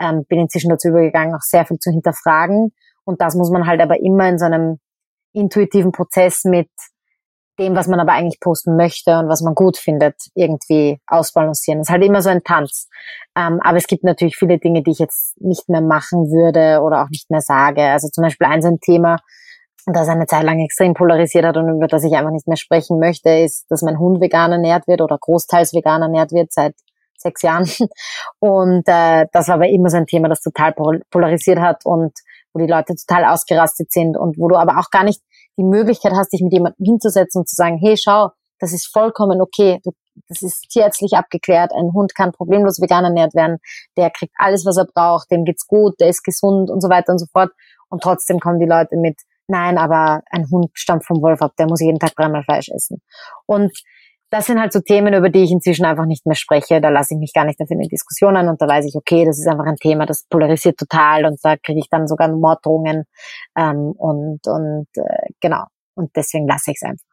ähm, bin inzwischen dazu übergegangen, auch sehr viel zu hinterfragen. Und das muss man halt aber immer in so einem intuitiven Prozess mit dem, was man aber eigentlich posten möchte und was man gut findet, irgendwie ausbalancieren. Das ist halt immer so ein Tanz. Ähm, aber es gibt natürlich viele Dinge, die ich jetzt nicht mehr machen würde oder auch nicht mehr sage. Also zum Beispiel ein so ein Thema, das eine Zeit lang extrem polarisiert hat und über das ich einfach nicht mehr sprechen möchte, ist, dass mein Hund vegan ernährt wird oder großteils vegan ernährt wird seit sechs Jahren. Und äh, das war aber immer so ein Thema, das total polarisiert hat und wo die Leute total ausgerastet sind und wo du aber auch gar nicht die Möglichkeit hast, dich mit jemandem hinzusetzen und zu sagen, hey, schau, das ist vollkommen okay, du, das ist tierärztlich abgeklärt, ein Hund kann problemlos vegan ernährt werden, der kriegt alles, was er braucht, dem geht's gut, der ist gesund und so weiter und so fort. Und trotzdem kommen die Leute mit, nein, aber ein Hund stammt vom Wolf ab, der muss jeden Tag dreimal Fleisch essen. Und das sind halt so Themen, über die ich inzwischen einfach nicht mehr spreche. Da lasse ich mich gar nicht dafür in die Diskussion an und da weiß ich, okay, das ist einfach ein Thema, das polarisiert total und da kriege ich dann sogar Morddrohungen ähm, und, und äh, genau. Und deswegen lasse ich es einfach.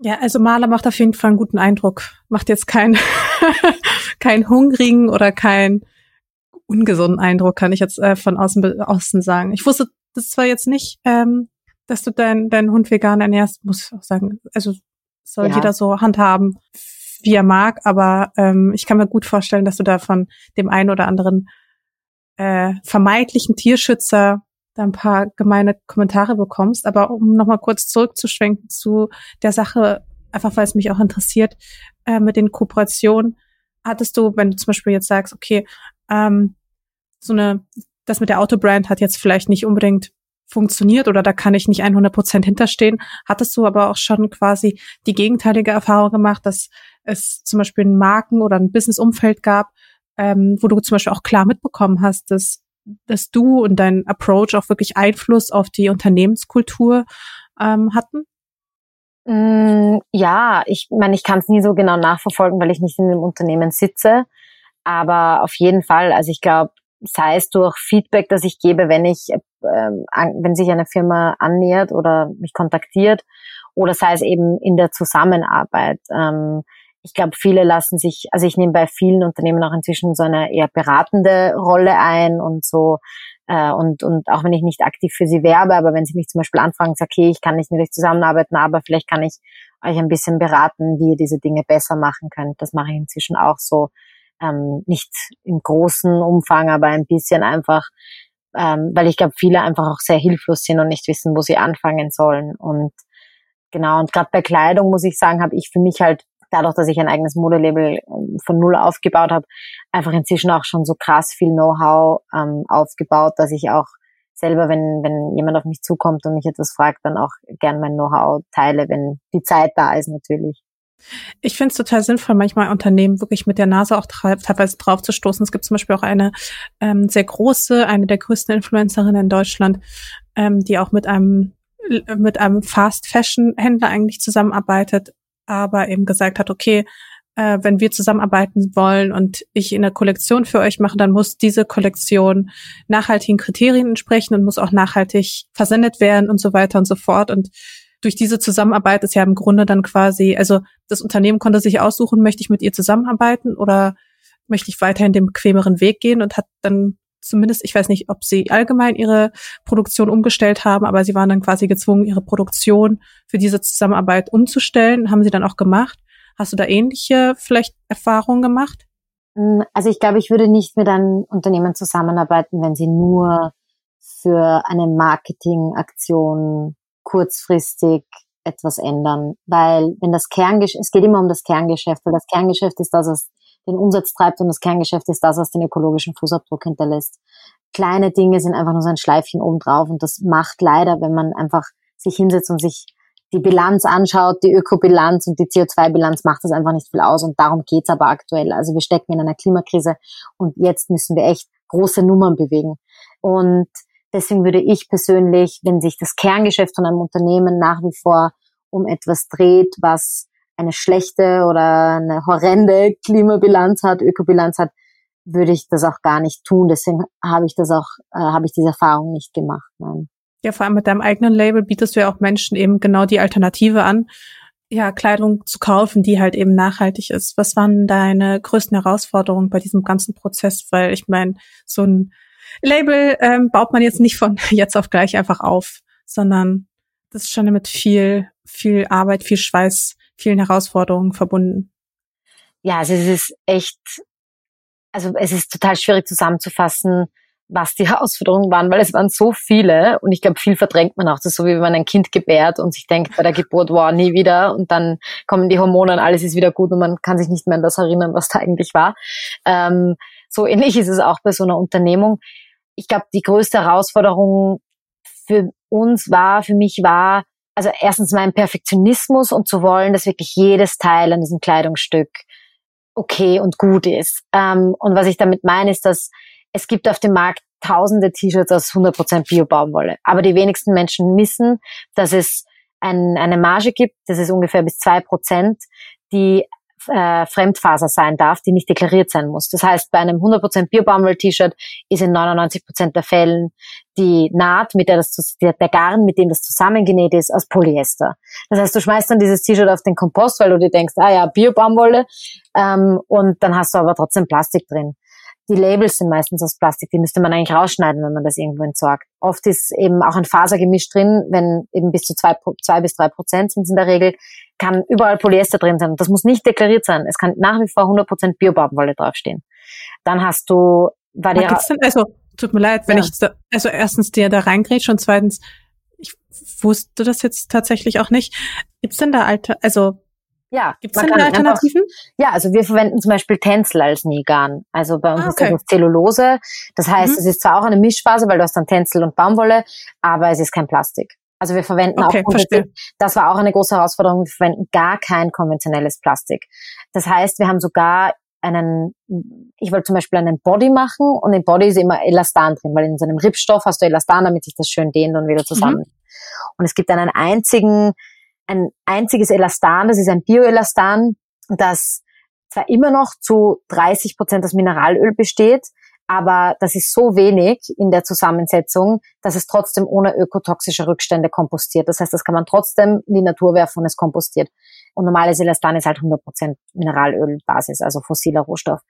Ja, also Maler macht auf jeden Fall einen guten Eindruck. Macht jetzt keinen kein hungrigen oder keinen ungesunden Eindruck, kann ich jetzt äh, von außen, außen sagen. Ich wusste das zwar jetzt nicht, ähm, dass du deinen dein Hund vegan ernährst, muss ich auch sagen. Also soll ja. jeder so handhaben, wie er mag, aber ähm, ich kann mir gut vorstellen, dass du da von dem einen oder anderen äh, vermeintlichen Tierschützer da ein paar gemeine Kommentare bekommst. Aber um nochmal kurz zurückzuschwenken zu der Sache, einfach weil es mich auch interessiert, äh, mit den Kooperationen, hattest du, wenn du zum Beispiel jetzt sagst, okay, ähm, so eine, das mit der Autobrand hat jetzt vielleicht nicht unbedingt funktioniert oder da kann ich nicht 100 Prozent hinterstehen. Hattest du aber auch schon quasi die gegenteilige Erfahrung gemacht, dass es zum Beispiel ein Marken- oder ein Businessumfeld gab, ähm, wo du zum Beispiel auch klar mitbekommen hast, dass, dass du und dein Approach auch wirklich Einfluss auf die Unternehmenskultur ähm, hatten? Mm, ja, ich meine, ich kann es nie so genau nachverfolgen, weil ich nicht in dem Unternehmen sitze. Aber auf jeden Fall, also ich glaube, sei es durch Feedback, das ich gebe, wenn ich, ähm, wenn sich eine Firma annähert oder mich kontaktiert, oder sei es eben in der Zusammenarbeit. Ähm, ich glaube, viele lassen sich, also ich nehme bei vielen Unternehmen auch inzwischen so eine eher beratende Rolle ein und so äh, und und auch wenn ich nicht aktiv für sie werbe, aber wenn sie mich zum Beispiel anfragen, sage okay, ich kann nicht mit euch zusammenarbeiten, aber vielleicht kann ich euch ein bisschen beraten, wie ihr diese Dinge besser machen könnt. Das mache ich inzwischen auch so, ähm, nicht im großen Umfang, aber ein bisschen einfach, ähm, weil ich glaube, viele einfach auch sehr hilflos sind und nicht wissen, wo sie anfangen sollen und Genau, und gerade bei Kleidung muss ich sagen, habe ich für mich halt dadurch, dass ich ein eigenes Modelabel ähm, von null aufgebaut habe, einfach inzwischen auch schon so krass viel Know-how ähm, aufgebaut, dass ich auch selber, wenn, wenn jemand auf mich zukommt und mich etwas fragt, dann auch gern mein Know-how teile, wenn die Zeit da ist natürlich. Ich finde es total sinnvoll, manchmal Unternehmen wirklich mit der Nase auch teilweise drauf zu stoßen. Es gibt zum Beispiel auch eine ähm, sehr große, eine der größten Influencerinnen in Deutschland, ähm, die auch mit einem mit einem Fast Fashion Händler eigentlich zusammenarbeitet, aber eben gesagt hat, okay, äh, wenn wir zusammenarbeiten wollen und ich eine Kollektion für euch mache, dann muss diese Kollektion nachhaltigen Kriterien entsprechen und muss auch nachhaltig versendet werden und so weiter und so fort. Und durch diese Zusammenarbeit ist ja im Grunde dann quasi, also das Unternehmen konnte sich aussuchen, möchte ich mit ihr zusammenarbeiten oder möchte ich weiterhin den bequemeren Weg gehen und hat dann zumindest, ich weiß nicht, ob sie allgemein ihre Produktion umgestellt haben, aber sie waren dann quasi gezwungen, ihre Produktion für diese Zusammenarbeit umzustellen. Haben sie dann auch gemacht. Hast du da ähnliche vielleicht Erfahrungen gemacht? Mm, also ich glaube, ich würde nicht mit einem Unternehmen zusammenarbeiten, wenn sie nur für eine Marketingaktion kurzfristig etwas ändern, weil wenn das Kerngeschäft, es geht immer um das Kerngeschäft, weil das Kerngeschäft ist das, was den Umsatz treibt und das Kerngeschäft ist das, was den ökologischen Fußabdruck hinterlässt. Kleine Dinge sind einfach nur so ein Schleifchen obendrauf und das macht leider, wenn man einfach sich hinsetzt und sich die Bilanz anschaut, die Ökobilanz und die CO2-Bilanz macht das einfach nicht viel aus und darum geht's aber aktuell. Also wir stecken in einer Klimakrise und jetzt müssen wir echt große Nummern bewegen. Und deswegen würde ich persönlich, wenn sich das Kerngeschäft von einem Unternehmen nach wie vor um etwas dreht, was eine schlechte oder eine horrende Klimabilanz hat, Ökobilanz hat, würde ich das auch gar nicht tun. Deswegen habe ich das auch, äh, habe ich diese Erfahrung nicht gemacht. Nein. Ja, vor allem mit deinem eigenen Label bietest du ja auch Menschen eben genau die Alternative an, ja, Kleidung zu kaufen, die halt eben nachhaltig ist. Was waren deine größten Herausforderungen bei diesem ganzen Prozess? Weil ich meine, so ein Label ähm, baut man jetzt nicht von jetzt auf gleich einfach auf, sondern das ist schon mit viel, viel Arbeit, viel Schweiß vielen Herausforderungen verbunden. Ja, also es ist echt, also es ist total schwierig zusammenzufassen, was die Herausforderungen waren, weil es waren so viele und ich glaube, viel verdrängt man auch. Das ist so, wie wenn man ein Kind gebärt und sich denkt bei der Geburt, wow, nie wieder und dann kommen die Hormone und alles ist wieder gut und man kann sich nicht mehr an das erinnern, was da eigentlich war. Ähm, so ähnlich ist es auch bei so einer Unternehmung. Ich glaube, die größte Herausforderung für uns war, für mich war, also erstens mein Perfektionismus und zu wollen, dass wirklich jedes Teil an diesem Kleidungsstück okay und gut ist. Ähm, und was ich damit meine, ist, dass es gibt auf dem Markt tausende T-Shirts aus 100% Bio-Baumwolle. Aber die wenigsten Menschen wissen, dass es ein, eine Marge gibt, das ist ungefähr bis zwei Prozent, die äh, Fremdfaser sein darf, die nicht deklariert sein muss. Das heißt, bei einem 100% Biobaumwoll-T-Shirt ist in 99% der Fällen die Naht, mit der das, der, Garn, mit dem das zusammengenäht ist, aus Polyester. Das heißt, du schmeißt dann dieses T-Shirt auf den Kompost, weil du dir denkst, ah ja, Biobaumwolle, ähm, und dann hast du aber trotzdem Plastik drin die Labels sind meistens aus Plastik, die müsste man eigentlich rausschneiden, wenn man das irgendwo entsorgt. Oft ist eben auch ein Fasergemisch drin, wenn eben bis zu zwei, zwei bis drei Prozent sind in der Regel, kann überall Polyester drin sein. Das muss nicht deklariert sein. Es kann nach wie vor 100 Prozent Biobaumwolle draufstehen. Dann hast du Variante. Gibt's denn, also Tut mir leid, wenn Ja. ich, da, also erstens dir da reingrätsche und zweitens, ich wusste das jetzt tatsächlich auch nicht. Gibt's denn da alte, also Ja, denn da kann einfach- Alternativen? Ja, also wir verwenden zum Beispiel Tencel als Nähgarn. Also bei uns Ah, ist das okay. auf Zellulose. Das heißt, Mhm. es ist zwar auch eine Mischphase, weil du hast dann Tencel und Baumwolle, aber es ist kein Plastik. Also wir verwenden Okay, auch verstehe. das war auch eine große Herausforderung, wir verwenden gar kein konventionelles Plastik. Das heißt, wir haben sogar einen, ich wollte zum Beispiel einen Body machen und im Body ist immer Elastan drin, weil in so einem Rippstoff hast du Elastan, damit sich das schön dehnt und wieder zusammen. Und es gibt einen einzigen, ein einziges Elastan, das ist ein Bioelastan, das zwar immer noch zu 30 Prozent aus Mineralöl besteht, aber das ist so wenig in der Zusammensetzung, dass es trotzdem ohne ökotoxische Rückstände kompostiert. Das heißt, das kann man trotzdem in die Natur werfen und es kompostiert. Und normales Elastan ist halt 100 Prozent Mineralölbasis, also fossiler Rohstoff.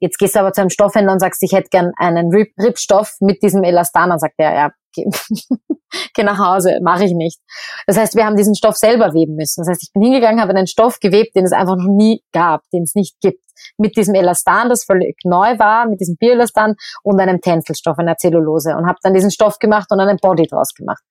Jetzt gehst du aber zu einem Stoffhändler und sagst, ich hätte gern einen Rip Ripstoff mit diesem Elastan, dann sagt er, ja, geh, geh nach Hause, mache ich nicht. Das heißt, wir haben diesen Stoff selber weben müssen. Das heißt, ich bin hingegangen, habe einen Stoff gewebt, den es einfach noch nie gab, den es nicht gibt. Mit diesem Elastan, das völlig neu war, mit diesem Bioelastan und einem Tänzelstoff, einer Zellulose und habe dann diesen Stoff gemacht und einen Body draus gemacht.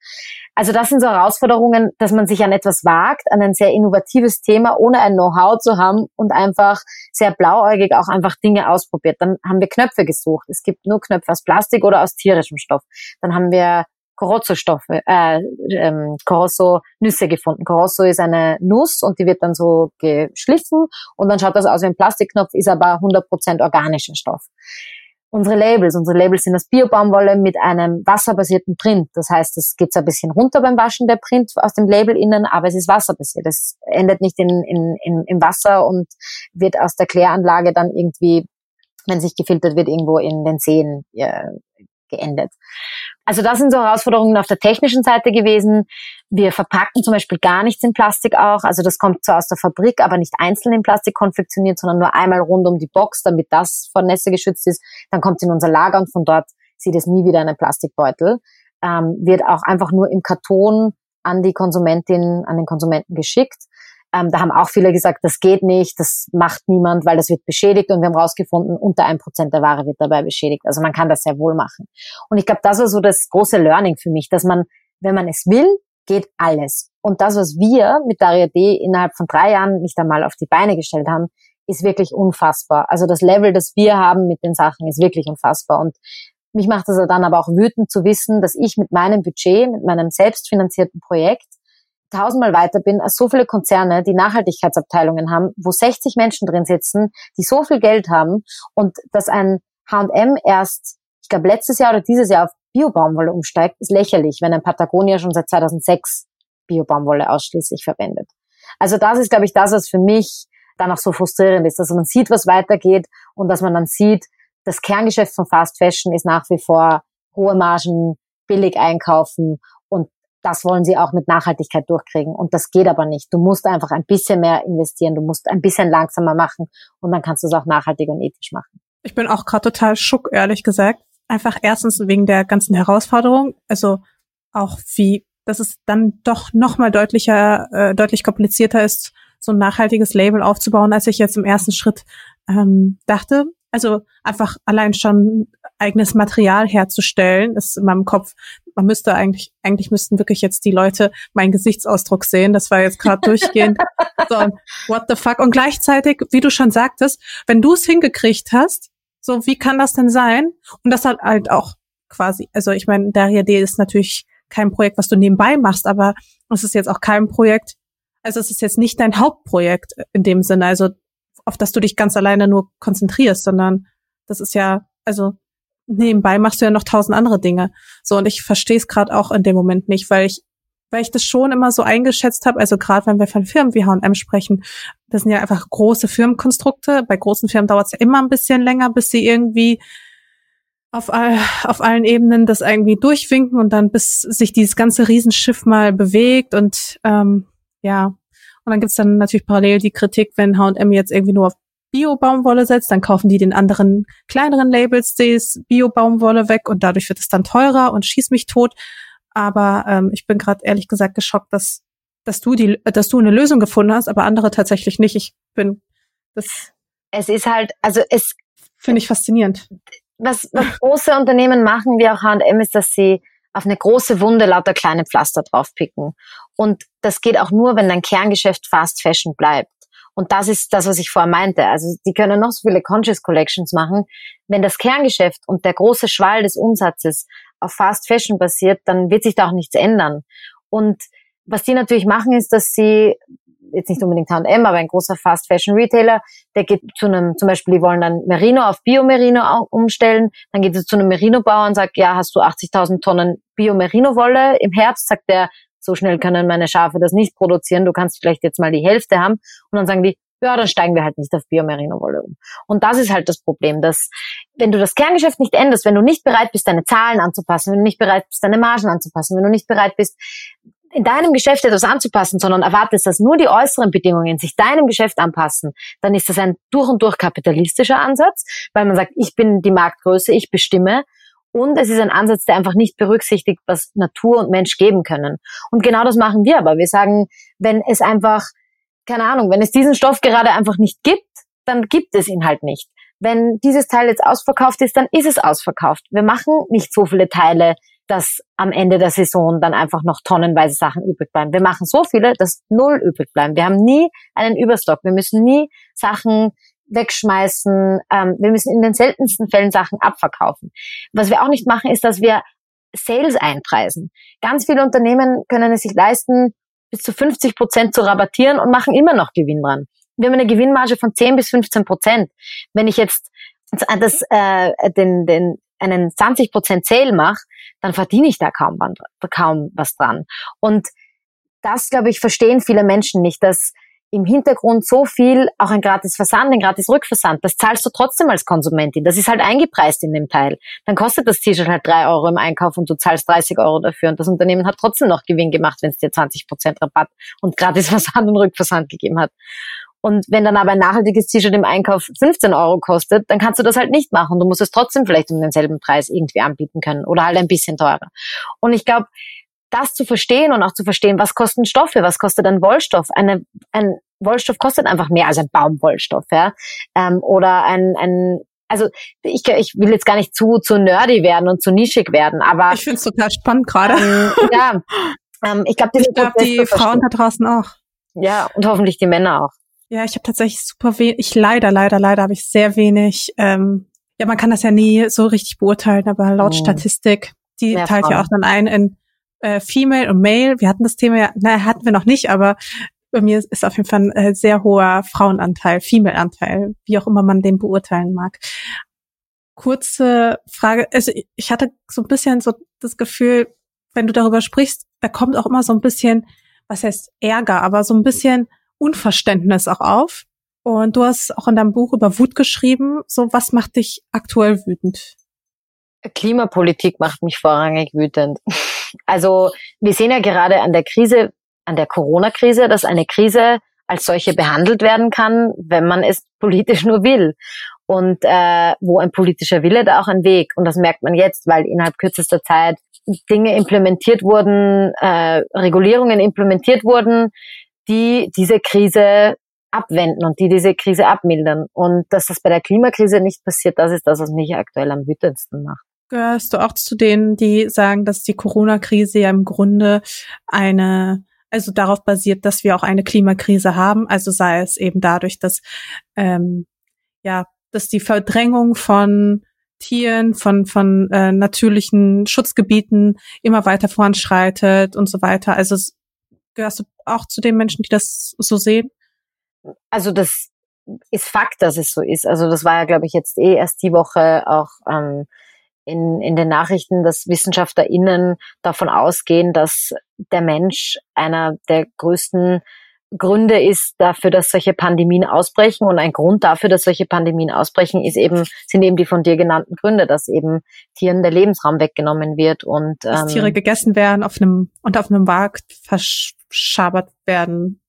Also das sind so Herausforderungen, dass man sich an etwas wagt, an ein sehr innovatives Thema, ohne ein Know-how zu haben und einfach sehr blauäugig auch einfach Dinge ausprobiert. Dann haben wir Knöpfe gesucht. Es gibt nur Knöpfe aus Plastik oder aus tierischem Stoff. Dann haben wir Corozo-Stoffe, äh, ähm, Corozo-Nüsse gefunden. Corozo ist eine Nuss und die wird dann so geschliffen und dann schaut das aus wie ein Plastikknopf, ist aber 100% organischer Stoff. Unsere Labels, unsere Labels sind aus Biobaumwolle mit einem wasserbasierten Print. Das heißt, es geht ein bisschen runter beim Waschen der Print aus dem Label innen, aber es ist wasserbasiert. Es endet nicht in, in, in, im Wasser und wird aus der Kläranlage dann irgendwie, wenn sich gefiltert wird, irgendwo in den Seen äh, geendet. Also das sind so Herausforderungen auf der technischen Seite gewesen. Wir verpacken zum Beispiel gar nichts in Plastik auch. Also das kommt zwar aus der Fabrik, aber nicht einzeln in Plastik konfektioniert, sondern nur einmal rund um die Box, damit das vor Nässe geschützt ist. Dann kommt es in unser Lager und von dort sieht es nie wieder in einen Plastikbeutel. Ähm, wird auch einfach nur im Karton an die Konsumentin, an den Konsumenten geschickt. Ähm, da haben auch viele gesagt, das geht nicht, das macht niemand, weil das wird beschädigt und wir haben rausgefunden, unter ein Prozent der Ware wird dabei beschädigt. Also man kann das sehr wohl machen. Und ich glaube, das war so das große Learning für mich, dass man, wenn man es will, geht alles. Und das, was wir mit Daria D innerhalb von drei Jahren nicht einmal auf die Beine gestellt haben, ist wirklich unfassbar. Also das Level, das wir haben mit den Sachen, ist wirklich unfassbar. Und mich macht es dann aber auch wütend zu wissen, dass ich mit meinem Budget, mit meinem selbstfinanzierten Projekt tausendmal weiter bin als so viele Konzerne, die Nachhaltigkeitsabteilungen haben, wo 60 Menschen drin sitzen, die so viel Geld haben und dass ein H&M erst, ich glaube letztes Jahr oder dieses Jahr auf Biobaumwolle umsteigt, ist lächerlich, wenn ein Patagonia schon seit 2006 Biobaumwolle ausschließlich verwendet. Also das ist, glaube ich, das, was für mich dann auch so frustrierend ist, dass man sieht, was weitergeht und dass man dann sieht, das Kerngeschäft von Fast Fashion ist nach wie vor hohe Margen, billig einkaufen das wollen sie auch mit Nachhaltigkeit durchkriegen. Und das geht aber nicht. Du musst einfach ein bisschen mehr investieren, du musst ein bisschen langsamer machen und dann kannst du es auch nachhaltig und ethisch machen. Ich bin auch gerade total schock, ehrlich gesagt. Einfach erstens wegen der ganzen Herausforderung, also auch wie, dass es dann doch nochmal deutlicher, äh, deutlich komplizierter ist, so ein nachhaltiges Label aufzubauen, als ich jetzt im ersten Schritt ähm, dachte. Also einfach allein schon eigenes Material herzustellen, ist in meinem Kopf, man müsste eigentlich, eigentlich müssten wirklich jetzt die Leute meinen Gesichtsausdruck sehen. Das war jetzt gerade durchgehend so ein what the fuck. Und gleichzeitig, wie du schon sagtest, wenn du es hingekriegt hast, so wie kann das denn sein? Und das hat halt auch quasi, also ich meine, Daria D ist natürlich kein Projekt, was du nebenbei machst, aber es ist jetzt auch kein Projekt, also es ist jetzt nicht dein Hauptprojekt in dem Sinne, also auf das du dich ganz alleine nur konzentrierst, sondern das ist ja, also nebenbei machst du ja noch tausend andere Dinge. So, und ich verstehe es gerade auch in dem Moment nicht, weil ich, weil ich das schon immer so eingeschätzt habe, also gerade wenn wir von Firmen wie H&M sprechen, das sind ja einfach große Firmenkonstrukte. Bei großen Firmen dauert es ja immer ein bisschen länger, bis sie irgendwie auf, all, auf allen Ebenen das irgendwie durchwinken und dann bis sich dieses ganze Riesenschiff mal bewegt und ähm, ja, und dann gibt's dann natürlich parallel die Kritik, wenn H&M jetzt irgendwie nur auf Bio-Baumwolle setzt, dann kaufen die den anderen kleineren Labels das Bio-Baumwolle weg und dadurch wird es dann teurer und schieß mich tot. Aber ähm, ich bin gerade ehrlich gesagt geschockt, dass dass du die, dass du eine Lösung gefunden hast, aber andere tatsächlich nicht. Ich bin das Es ist halt, also es finde ich faszinierend. was, was große Unternehmen machen, wie auch H&M, ist, dass sie auf eine große Wunde lauter kleine Pflaster draufpicken. Und das geht auch nur, wenn dein Kerngeschäft Fast Fashion bleibt. Und das ist das, was ich vorher meinte. Also die können noch so viele Conscious Collections machen. Wenn das Kerngeschäft und der große Schwall des Umsatzes auf Fast Fashion basiert, dann wird sich da auch nichts ändern. Und was die natürlich machen, ist, dass sie jetzt nicht unbedingt H&M, aber ein großer Fast Fashion Retailer, der geht zu einem, zum Beispiel, die wollen dann Merino auf Bio-Merino umstellen, dann geht es zu einem Merino-Bauer und sagt, ja, hast du 80.000 Tonnen Bio-Merino-Wolle im Herbst, sagt der, so schnell können meine Schafe das nicht produzieren, du kannst vielleicht jetzt mal die Hälfte haben und dann sagen die, ja, dann steigen wir halt nicht auf Biomerino-Wolle um. Und das ist halt das Problem, dass wenn du das Kerngeschäft nicht änderst, wenn du nicht bereit bist, deine Zahlen anzupassen, wenn du nicht bereit bist, deine Margen anzupassen, wenn du nicht bereit bist, in deinem Geschäft etwas anzupassen, sondern erwartest, dass nur die äußeren Bedingungen sich deinem Geschäft anpassen, dann ist das ein durch und durch kapitalistischer Ansatz, weil man sagt, ich bin die Marktgröße, ich bestimme. Und es ist ein Ansatz, der einfach nicht berücksichtigt, was Natur und Mensch geben können. Und genau das machen wir aber. Wir sagen, wenn es einfach, keine Ahnung, wenn es diesen Stoff gerade einfach nicht gibt, dann gibt es ihn halt nicht. Wenn dieses Teil jetzt ausverkauft ist, dann ist es ausverkauft. Wir machen nicht so viele Teile, dass am Ende der Saison dann einfach noch tonnenweise Sachen übrig bleiben. Wir machen so viele, dass null übrig bleiben. Wir haben nie einen Überstock. Wir müssen nie Sachen wegschmeißen. Ähm, wir müssen in den seltensten Fällen Sachen abverkaufen. Was wir auch nicht machen, ist, dass wir Sales einpreisen. Ganz viele Unternehmen können es sich leisten, bis zu 50 Prozent zu rabattieren und machen immer noch Gewinn dran. Wir haben eine Gewinnmarge von 10 bis 15 Prozent. Wenn ich jetzt das, äh, den, den einen 20 Prozent Sale mache, dann verdiene ich da kaum, kaum was dran. Und das, glaube ich, verstehen viele Menschen nicht, dass im Hintergrund so viel, auch ein gratis Versand, ein gratis Rückversand, das zahlst du trotzdem als Konsumentin. Das ist halt eingepreist in dem Teil. Dann kostet das T-Shirt halt drei Euro im Einkauf und du zahlst 30 Euro dafür. Und das Unternehmen hat trotzdem noch Gewinn gemacht, wenn es dir 20 Prozent Rabatt und gratis Versand und Rückversand gegeben hat. Und wenn dann aber ein nachhaltiges T-Shirt im Einkauf 15 Euro kostet, dann kannst du das halt nicht machen. Du musst es trotzdem vielleicht um denselben Preis irgendwie anbieten können oder halt ein bisschen teurer. Und ich glaube, das zu verstehen und auch zu verstehen, was kosten Stoffe, was kostet ein Wollstoff? Eine, ein Wollstoff kostet einfach mehr als ein Baumwollstoff, ja. Ähm, oder ein, ein also ich, ich will jetzt gar nicht zu, zu nerdy werden und zu nischig werden, aber. Ich finde es total spannend gerade. Ähm, ja. Ähm, ich glaube, glaub, die Frauen da draußen auch. Ja, und hoffentlich die Männer auch. Ja, ich habe tatsächlich super wenig, ich leider, leider, leider habe ich sehr wenig, ähm, ja, man kann das ja nie so richtig beurteilen, aber laut oh. Statistik, die ja, teilt ja auch dann ein in äh, Female und Male. Wir hatten das Thema ja, naja, hatten wir noch nicht, aber bei mir ist auf jeden Fall ein äh, sehr hoher Frauenanteil, Female-Anteil, wie auch immer man den beurteilen mag. Kurze Frage, also ich hatte so ein bisschen so das Gefühl, wenn du darüber sprichst, da kommt auch immer so ein bisschen, was heißt Ärger, aber so ein bisschen Unverständnis auch auf. Und du hast auch in deinem Buch über Wut geschrieben. So, was macht dich aktuell wütend? Klimapolitik macht mich vorrangig wütend. Also wir sehen ja gerade an der Krise, an der Corona-Krise, dass eine Krise als solche behandelt werden kann, wenn man es politisch nur will. Und äh, wo ein politischer Wille, da auch ein Weg. Und das merkt man jetzt, weil innerhalb kürzester Zeit Dinge implementiert wurden, äh, Regulierungen implementiert wurden, die diese Krise abwenden und die diese Krise abmildern. Und dass das bei der Klimakrise nicht passiert, das ist das, was mich aktuell am wütendsten macht. Gehörst du auch zu denen, die sagen, dass die Corona-Krise ja im Grunde eine, also darauf basiert, dass wir auch eine Klimakrise haben, also sei es eben dadurch, dass ähm, ja, dass die Verdrängung von Tieren, von von äh, natürlichen Schutzgebieten immer weiter voranschreitet und so weiter. Also Gehörst du auch zu den Menschen, die das so sehen? Also das ist Fakt, dass es so ist. Also das war ja, glaube ich, jetzt eh erst die Woche auch ähm, in, in den Nachrichten, dass WissenschaftlerInnen davon ausgehen, dass der Mensch einer der größten Gründe ist dafür, dass solche Pandemien ausbrechen. Und ein Grund dafür, dass solche Pandemien ausbrechen, ist eben, sind eben die von dir genannten Gründe, dass eben Tieren der Lebensraum weggenommen wird und dass ähm, Tiere gegessen werden auf einem und auf einem Markt verschabert werden.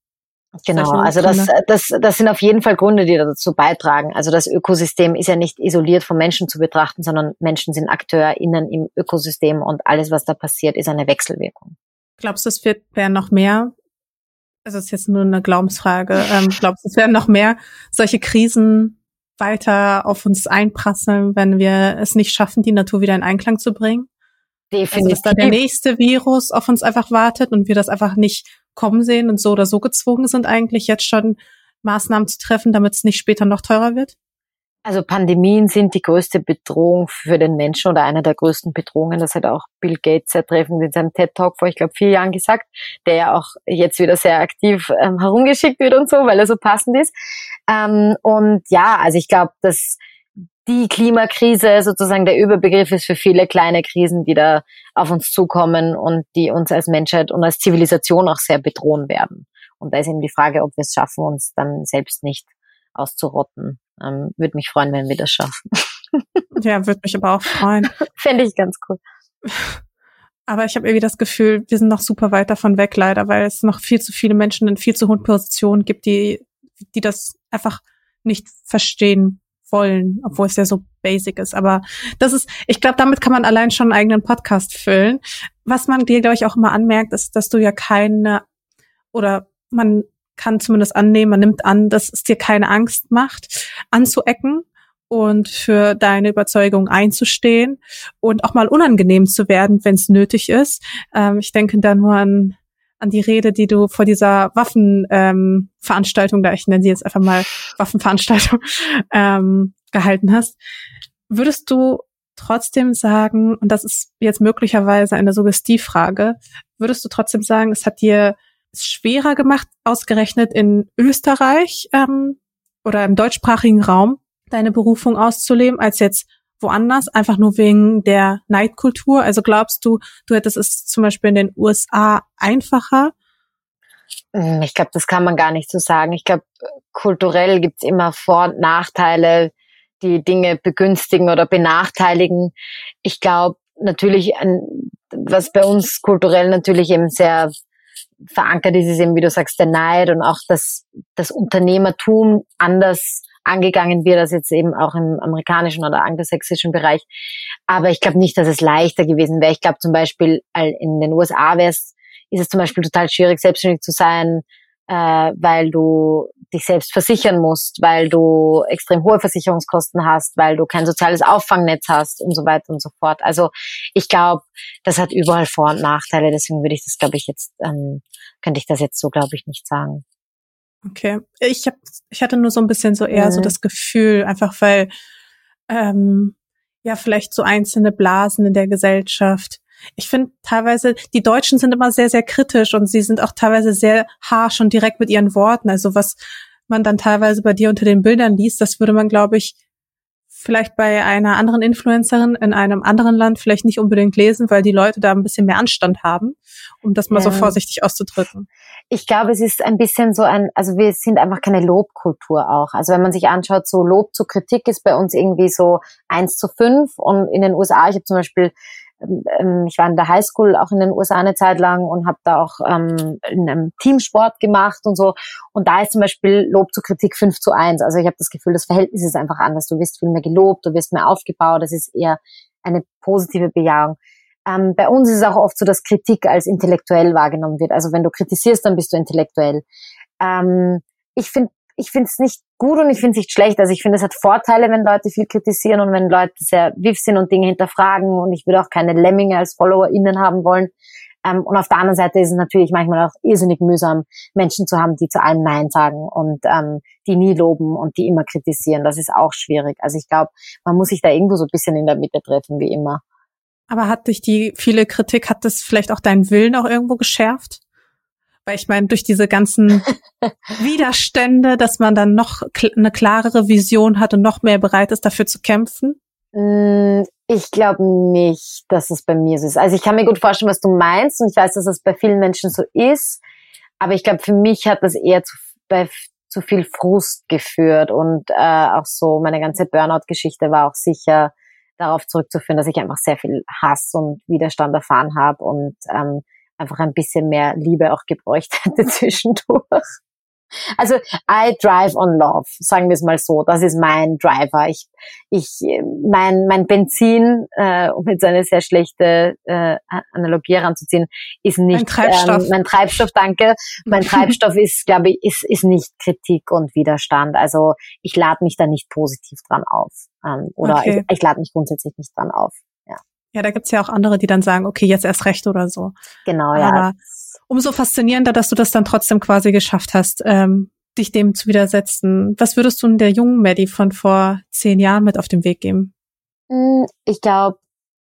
Genau, also das, das, das sind auf jeden Fall Gründe, die dazu beitragen. Also das Ökosystem ist ja nicht isoliert vom Menschen zu betrachten, sondern Menschen sind AkteurInnen im Ökosystem und alles, was da passiert, ist eine Wechselwirkung. Glaubst du, es wird werden noch mehr also es ist jetzt nur eine Glaubensfrage, ähm, glaubst du, es werden noch mehr solche Krisen weiter auf uns einprasseln, wenn wir es nicht schaffen, die Natur wieder in Einklang zu bringen? Definitiv. Also, dass da der nächste Virus auf uns einfach wartet und wir das einfach nicht kommen sehen und so oder so gezwungen sind, eigentlich jetzt schon Maßnahmen zu treffen, damit es nicht später noch teurer wird? Also Pandemien sind die größte Bedrohung für den Menschen oder eine der größten Bedrohungen. Das hat auch Bill Gates sehr treffend in seinem TED Talk vor, ich glaube, vier Jahren gesagt, der ja auch jetzt wieder sehr aktiv ähm, herumgeschickt wird und so, weil er so passend ist. Ähm, und ja, also ich glaube, dass die Klimakrise sozusagen der Überbegriff ist für viele kleine Krisen, die da auf uns zukommen und die uns als Menschheit und als Zivilisation auch sehr bedrohen werden. Und da ist eben die Frage, ob wir es schaffen, uns dann selbst nicht auszurotten. Ähm, würde mich freuen, wenn wir das schaffen. Ja, würde mich aber auch freuen. Fände ich ganz cool. Aber ich habe irgendwie das Gefühl, wir sind noch super weit davon weg, leider, weil es noch viel zu viele Menschen in viel zu hohen Positionen gibt, die, die das einfach nicht verstehen wollen, obwohl es ja so basic ist. Aber das ist, ich glaube, damit kann man allein schon einen eigenen Podcast füllen. Was man dir, glaube ich, auch immer anmerkt, ist, dass du ja keine oder man kann zumindest annehmen, man nimmt an, dass es dir keine Angst macht, anzuecken und für deine Überzeugung einzustehen und auch mal unangenehm zu werden, wenn es nötig ist. Ähm, ich denke da nur an, an die Rede, die du vor dieser Waffenveranstaltung, ähm, da ich nenne sie jetzt einfach mal Waffenveranstaltung, ähm, gehalten hast. Würdest du trotzdem sagen, und das ist jetzt möglicherweise eine Suggestivfrage, würdest du trotzdem sagen, es hat dir schwerer gemacht, ausgerechnet in Österreich ähm, oder im deutschsprachigen Raum deine Berufung auszuleben, als jetzt woanders, einfach nur wegen der Neidkultur? Also glaubst du, du hättest es zum Beispiel in den USA einfacher? Hm, ich glaube, das kann man gar nicht so sagen. Ich glaube, kulturell gibt's immer Vor- und Nachteile, die Dinge begünstigen oder benachteiligen. Ich glaube natürlich, was bei uns kulturell natürlich eben sehr verankert ist, ist eben, wie du sagst, der Neid und auch das, das Unternehmertum anders angegangen wird als jetzt eben auch im amerikanischen oder angelsächsischen Bereich. Aber ich glaube nicht, dass es leichter gewesen wäre. Ich glaube zum Beispiel in den USA wäre es, ist es zum Beispiel total schwierig, selbstständig zu sein, äh, weil du dich selbst versichern musst, weil du extrem hohe Versicherungskosten hast, weil du kein soziales Auffangnetz hast und so weiter und so fort. Also ich glaube, das hat überall Vor- und Nachteile. Deswegen würde ich das, glaube ich, jetzt, ähm, könnte ich das jetzt so, glaube ich, nicht sagen. Okay. Ich hab, ich hatte nur so ein bisschen so eher mhm. so das Gefühl, einfach weil ähm, ja vielleicht so einzelne Blasen in der Gesellschaft ich finde teilweise, die Deutschen sind immer sehr, sehr kritisch und sie sind auch teilweise sehr harsh und direkt mit ihren Worten. Also was man dann teilweise bei dir unter den Bildern liest, das würde man, glaube ich, vielleicht bei einer anderen Influencerin in einem anderen Land vielleicht nicht unbedingt lesen, weil die Leute da ein bisschen mehr Anstand haben, um das mal ja. so vorsichtig auszudrücken. Ich glaube, es ist ein bisschen so ein, also wir sind einfach keine Lobkultur auch. Also wenn man sich anschaut, so Lob zu Kritik ist bei uns irgendwie so eins zu fünf und in den USA, ich habe zum Beispiel ähm, ich war in der Highschool auch in den USA eine Zeit lang und habe da auch ähm, in einem Teamsport gemacht und so. Und da ist zum Beispiel Lob zu Kritik 5 zu 1. Also ich habe das Gefühl, das Verhältnis ist einfach anders. Du wirst viel mehr gelobt, du wirst mehr aufgebaut. Das ist eher eine positive Bejahung. Ähm, bei uns ist es auch oft so, dass Kritik als intellektuell wahrgenommen wird. Also wenn du kritisierst, dann bist du intellektuell. Ähm, ich finde ich finde es nicht gut und ich finde es nicht schlecht. Also ich finde, es hat Vorteile, wenn Leute viel kritisieren und wenn Leute sehr wiff sind und Dinge hinterfragen und ich würde auch keine Lemminge als FollowerInnen haben wollen. Ähm, und auf der anderen Seite ist es natürlich manchmal auch irrsinnig mühsam, Menschen zu haben, die zu allem Nein sagen und ähm, die nie loben und die immer kritisieren. Das ist auch schwierig. Also ich glaube, man muss sich da irgendwo so ein bisschen in der Mitte treffen, wie immer. Aber hat dich die viele Kritik, hat das vielleicht auch deinen Willen auch irgendwo geschärft? Weil ich meine, durch diese ganzen Widerstände, dass man dann noch kl eine klarere Vision hat und noch mehr bereit ist, dafür zu kämpfen? Mm, ich glaube nicht, dass es bei mir so ist. Also ich kann mir gut vorstellen, was du meinst und ich weiß, dass es bei vielen Menschen so ist. Aber ich glaube, für mich hat das eher zu, bei, zu viel Frust geführt und äh, auch so meine ganze Burnout-Geschichte war auch sicher darauf zurückzuführen, dass ich einfach sehr viel Hass und Widerstand erfahren habe und ähm, einfach ein bisschen mehr Liebe auch gebräucht hätte zwischendurch. Also I drive on love, sagen wir es mal so. Das ist mein Driver. Ich, ich, mein, mein Benzin, äh, um jetzt eine sehr schlechte äh, Analogie heranzuziehen, ist nicht mein Treibstoff. Ähm, mein Treibstoff, danke. Mein Treibstoff ist, glaube ich, ist, ist nicht Kritik und Widerstand. Also ich lade mich da nicht positiv dran auf. Ähm, oder okay. ich, ich lade mich grundsätzlich nicht dran auf. Ja. Da gibt's ja auch andere, die dann sagen, okay, jetzt erst recht oder so. Genau, ja. Aber umso faszinierender, dass du das dann trotzdem quasi geschafft hast, ähm, dich dem zu widersetzen. Was würdest du der jungen Maddie von vor zehn Jahren mit auf den Weg geben? Hm, ich glaube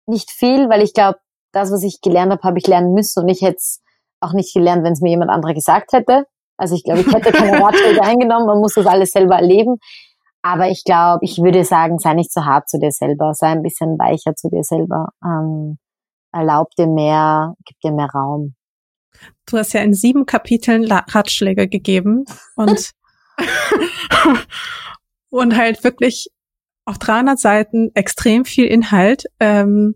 nicht viel, weil ich glaube, das, was ich gelernt habe, habe ich lernen müssen und ich hätte es auch nicht gelernt, wenn es mir jemand anderer gesagt hätte. Also ich glaube, ich hätte keine Ratschläge eingenommen, man muss das alles selber erleben. Aber ich glaube, ich würde sagen, sei nicht so hart zu dir selber, sei ein bisschen weicher zu dir selber. Ähm, erlaub dir mehr, gib dir mehr Raum. Du hast ja in sieben Kapiteln Ratschläge gegeben und, und halt wirklich auf 300 Seiten extrem viel Inhalt, ähm,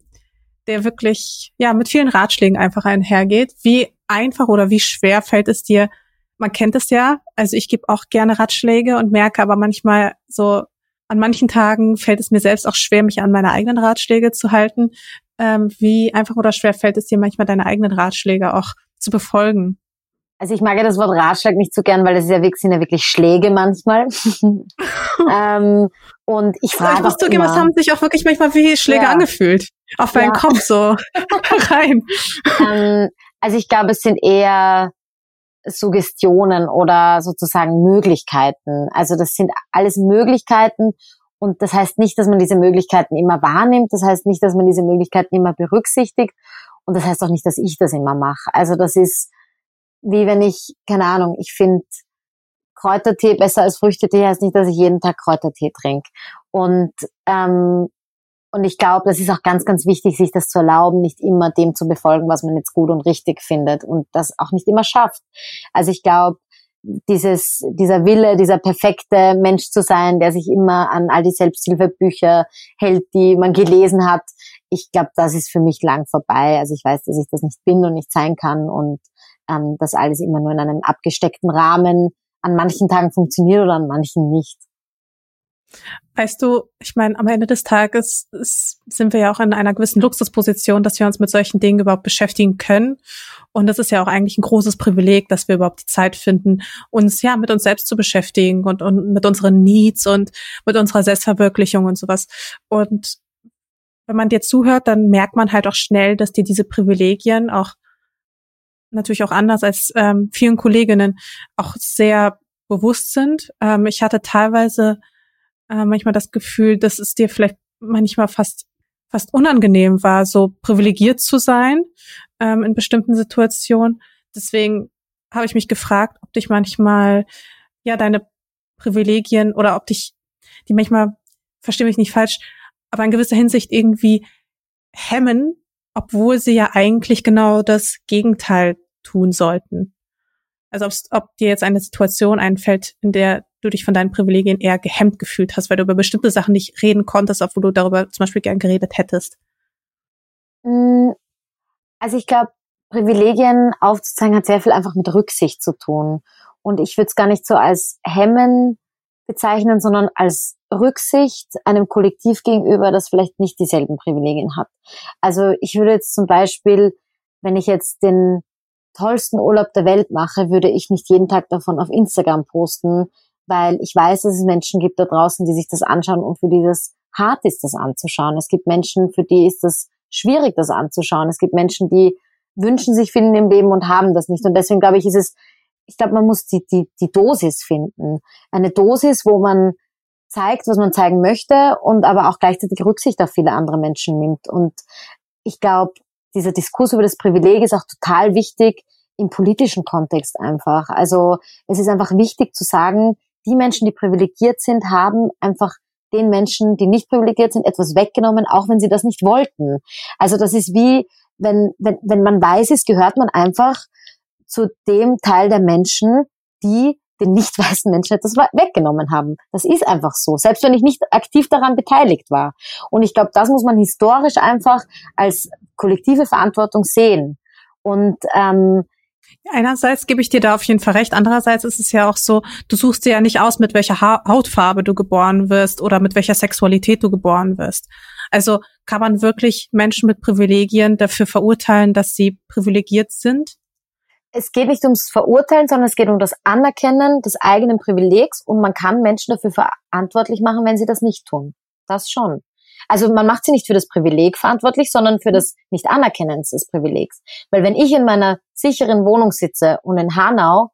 der wirklich, ja, mit vielen Ratschlägen einfach einhergeht. Wie einfach oder wie schwer fällt es dir? Man kennt es ja, also ich gebe auch gerne Ratschläge und merke aber manchmal so, an manchen Tagen fällt es mir selbst auch schwer, mich an meine eigenen Ratschläge zu halten. Ähm, wie einfach oder schwer fällt es dir manchmal, deine eigenen Ratschläge auch zu befolgen? Also ich mag ja das Wort Ratschlag nicht so gern, weil es ja wirklich, sind ja wirklich Schläge manchmal. ähm, und ich frage. Ich muss zugeben, es haben sich auch wirklich manchmal wie Schläge ja. angefühlt. Auf meinen ja. Kopf so rein. Ähm, also ich glaube, es sind eher Suggestionen oder sozusagen Möglichkeiten. Also das sind alles Möglichkeiten und das heißt nicht, dass man diese Möglichkeiten immer wahrnimmt. Das heißt nicht, dass man diese Möglichkeiten immer berücksichtigt. Und das heißt auch nicht, dass ich das immer mache. Also das ist wie wenn ich, keine Ahnung, ich finde Kräutertee besser als Früchtetee, heißt nicht, dass ich jeden Tag Kräutertee trinke. Und, ähm, und ich glaube, das ist auch ganz, ganz wichtig, sich das zu erlauben, nicht immer dem zu befolgen, was man jetzt gut und richtig findet und das auch nicht immer schafft. Also ich glaube, dieses, dieser Wille, dieser perfekte Mensch zu sein, der sich immer an all die Selbsthilfebücher hält, die man gelesen hat, ich glaube, das ist für mich lang vorbei. Also ich weiß, dass ich das nicht bin und nicht sein kann und ähm, das alles immer nur in einem abgesteckten Rahmen an manchen Tagen funktioniert oder an manchen nicht. Weißt du, ich meine, am Ende des Tages sind wir ja auch in einer gewissen Luxusposition, dass wir uns mit solchen Dingen überhaupt beschäftigen können. Und das ist ja auch eigentlich ein großes Privileg, dass wir überhaupt die Zeit finden, uns ja mit uns selbst zu beschäftigen und, und mit unseren Needs und mit unserer Selbstverwirklichung und sowas. Und wenn man dir zuhört, dann merkt man halt auch schnell, dass dir diese Privilegien auch natürlich auch anders als ähm, vielen Kolleginnen auch sehr bewusst sind. Ähm, ich hatte teilweise äh, manchmal das Gefühl, dass es dir vielleicht manchmal fast fast unangenehm war, so privilegiert zu sein ähm, in bestimmten Situationen. Deswegen habe ich mich gefragt, ob dich manchmal ja deine Privilegien oder ob dich die manchmal, verstehe mich nicht falsch, aber in gewisser Hinsicht irgendwie hemmen, obwohl sie ja eigentlich genau das Gegenteil tun sollten. Also ob dir jetzt eine Situation einfällt, in der du dich von deinen Privilegien eher gehemmt gefühlt hast, weil du über bestimmte Sachen nicht reden konntest, obwohl du darüber zum Beispiel gern geredet hättest. Mm, also ich glaube, Privilegien aufzuzeigen hat sehr viel einfach mit Rücksicht zu tun. Und ich würde es gar nicht so als Hemmen bezeichnen, sondern als Rücksicht einem Kollektiv gegenüber, das vielleicht nicht dieselben Privilegien hat. Also ich würde jetzt zum Beispiel, wenn ich jetzt den tollsten Urlaub der Welt mache, würde ich nicht jeden Tag davon auf Instagram posten, weil ich weiß, dass es Menschen gibt da draußen, die sich das anschauen und für die das hart ist, das anzuschauen. Es gibt Menschen, für die ist das schwierig, das anzuschauen. Es gibt Menschen, die wünschen sich finden im Leben und haben das nicht. Und deswegen glaube ich, ist es ich glaube, man muss die, die, die Dosis finden. Eine Dosis, wo man zeigt, was man zeigen möchte und aber auch gleichzeitig Rücksicht auf viele andere Menschen nimmt. Und ich glaube, dieser Diskurs über das Privileg ist auch total wichtig im politischen Kontext einfach. Also es ist einfach wichtig zu sagen, die Menschen, die privilegiert sind, haben einfach den Menschen, die nicht privilegiert sind, etwas weggenommen, auch wenn sie das nicht wollten. Also das ist wie, wenn, wenn, wenn man weiß ist, gehört man einfach zu dem Teil der Menschen, die den nicht weißen Menschen etwas weggenommen haben. Das ist einfach so, selbst wenn ich nicht aktiv daran beteiligt war. Und ich glaube, das muss man historisch einfach als kollektive Verantwortung sehen. Und ähm, Einerseits gebe ich dir da auf jeden Fall recht. Andererseits ist es ja auch so, du suchst dir ja nicht aus, mit welcher ha Hautfarbe du geboren wirst oder mit welcher Sexualität du geboren wirst. Also kann man wirklich Menschen mit Privilegien dafür verurteilen, dass sie privilegiert sind? Es geht nicht ums Verurteilen, sondern es geht um das Anerkennen des eigenen Privilegs und man kann Menschen dafür verantwortlich machen, wenn sie das nicht tun. Das schon. Also man macht sie nicht für das Privileg verantwortlich, sondern für das Nicht-Anerkennen des Privilegs. Weil wenn ich in meiner sicheren Wohnung sitze und in Hanau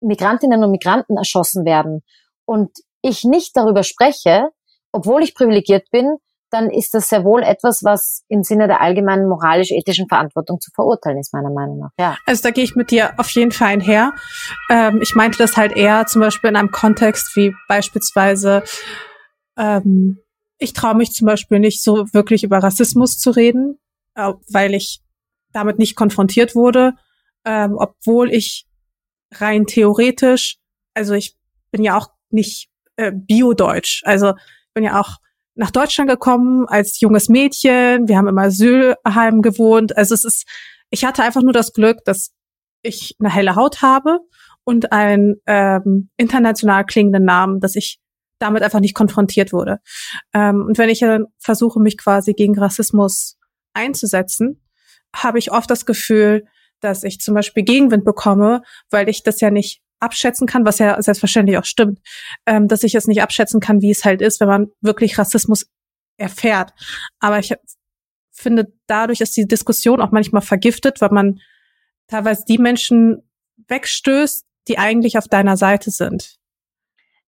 Migrantinnen und Migranten erschossen werden und ich nicht darüber spreche, obwohl ich privilegiert bin, dann ist das sehr wohl etwas, was im Sinne der allgemeinen moralisch-ethischen Verantwortung zu verurteilen ist, meiner Meinung nach. Ja. Also da gehe ich mit dir auf jeden Fall einher. Ähm, ich meinte das halt eher zum Beispiel in einem Kontext wie beispielsweise ähm, ich traue mich zum Beispiel nicht so wirklich über Rassismus zu reden, äh, weil ich damit nicht konfrontiert wurde, ähm, obwohl ich rein theoretisch, also ich bin ja auch nicht äh, biodeutsch, also bin ja auch nach Deutschland gekommen als junges Mädchen, wir haben im Asylheim gewohnt, also es ist, ich hatte einfach nur das Glück, dass ich eine helle Haut habe und einen ähm, international klingenden Namen, dass ich damit einfach nicht konfrontiert wurde. Ähm, und wenn ich dann versuche, mich quasi gegen Rassismus einzusetzen, habe ich oft das Gefühl, dass ich zum Beispiel Gegenwind bekomme, weil ich das ja nicht abschätzen kann, was ja selbstverständlich auch stimmt, ähm, dass ich es nicht abschätzen kann, wie es halt ist, wenn man wirklich Rassismus erfährt. Aber ich finde, dadurch ist die Diskussion auch manchmal vergiftet, weil man teilweise die Menschen wegstößt, die eigentlich auf deiner Seite sind.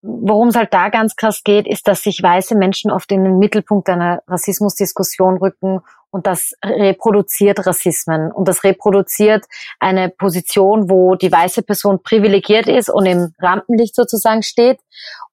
Worum es halt da ganz krass geht, ist, dass sich weiße Menschen oft in den Mittelpunkt einer Rassismusdiskussion rücken und das reproduziert Rassismen und das reproduziert eine Position, wo die weiße Person privilegiert ist und im Rampenlicht sozusagen steht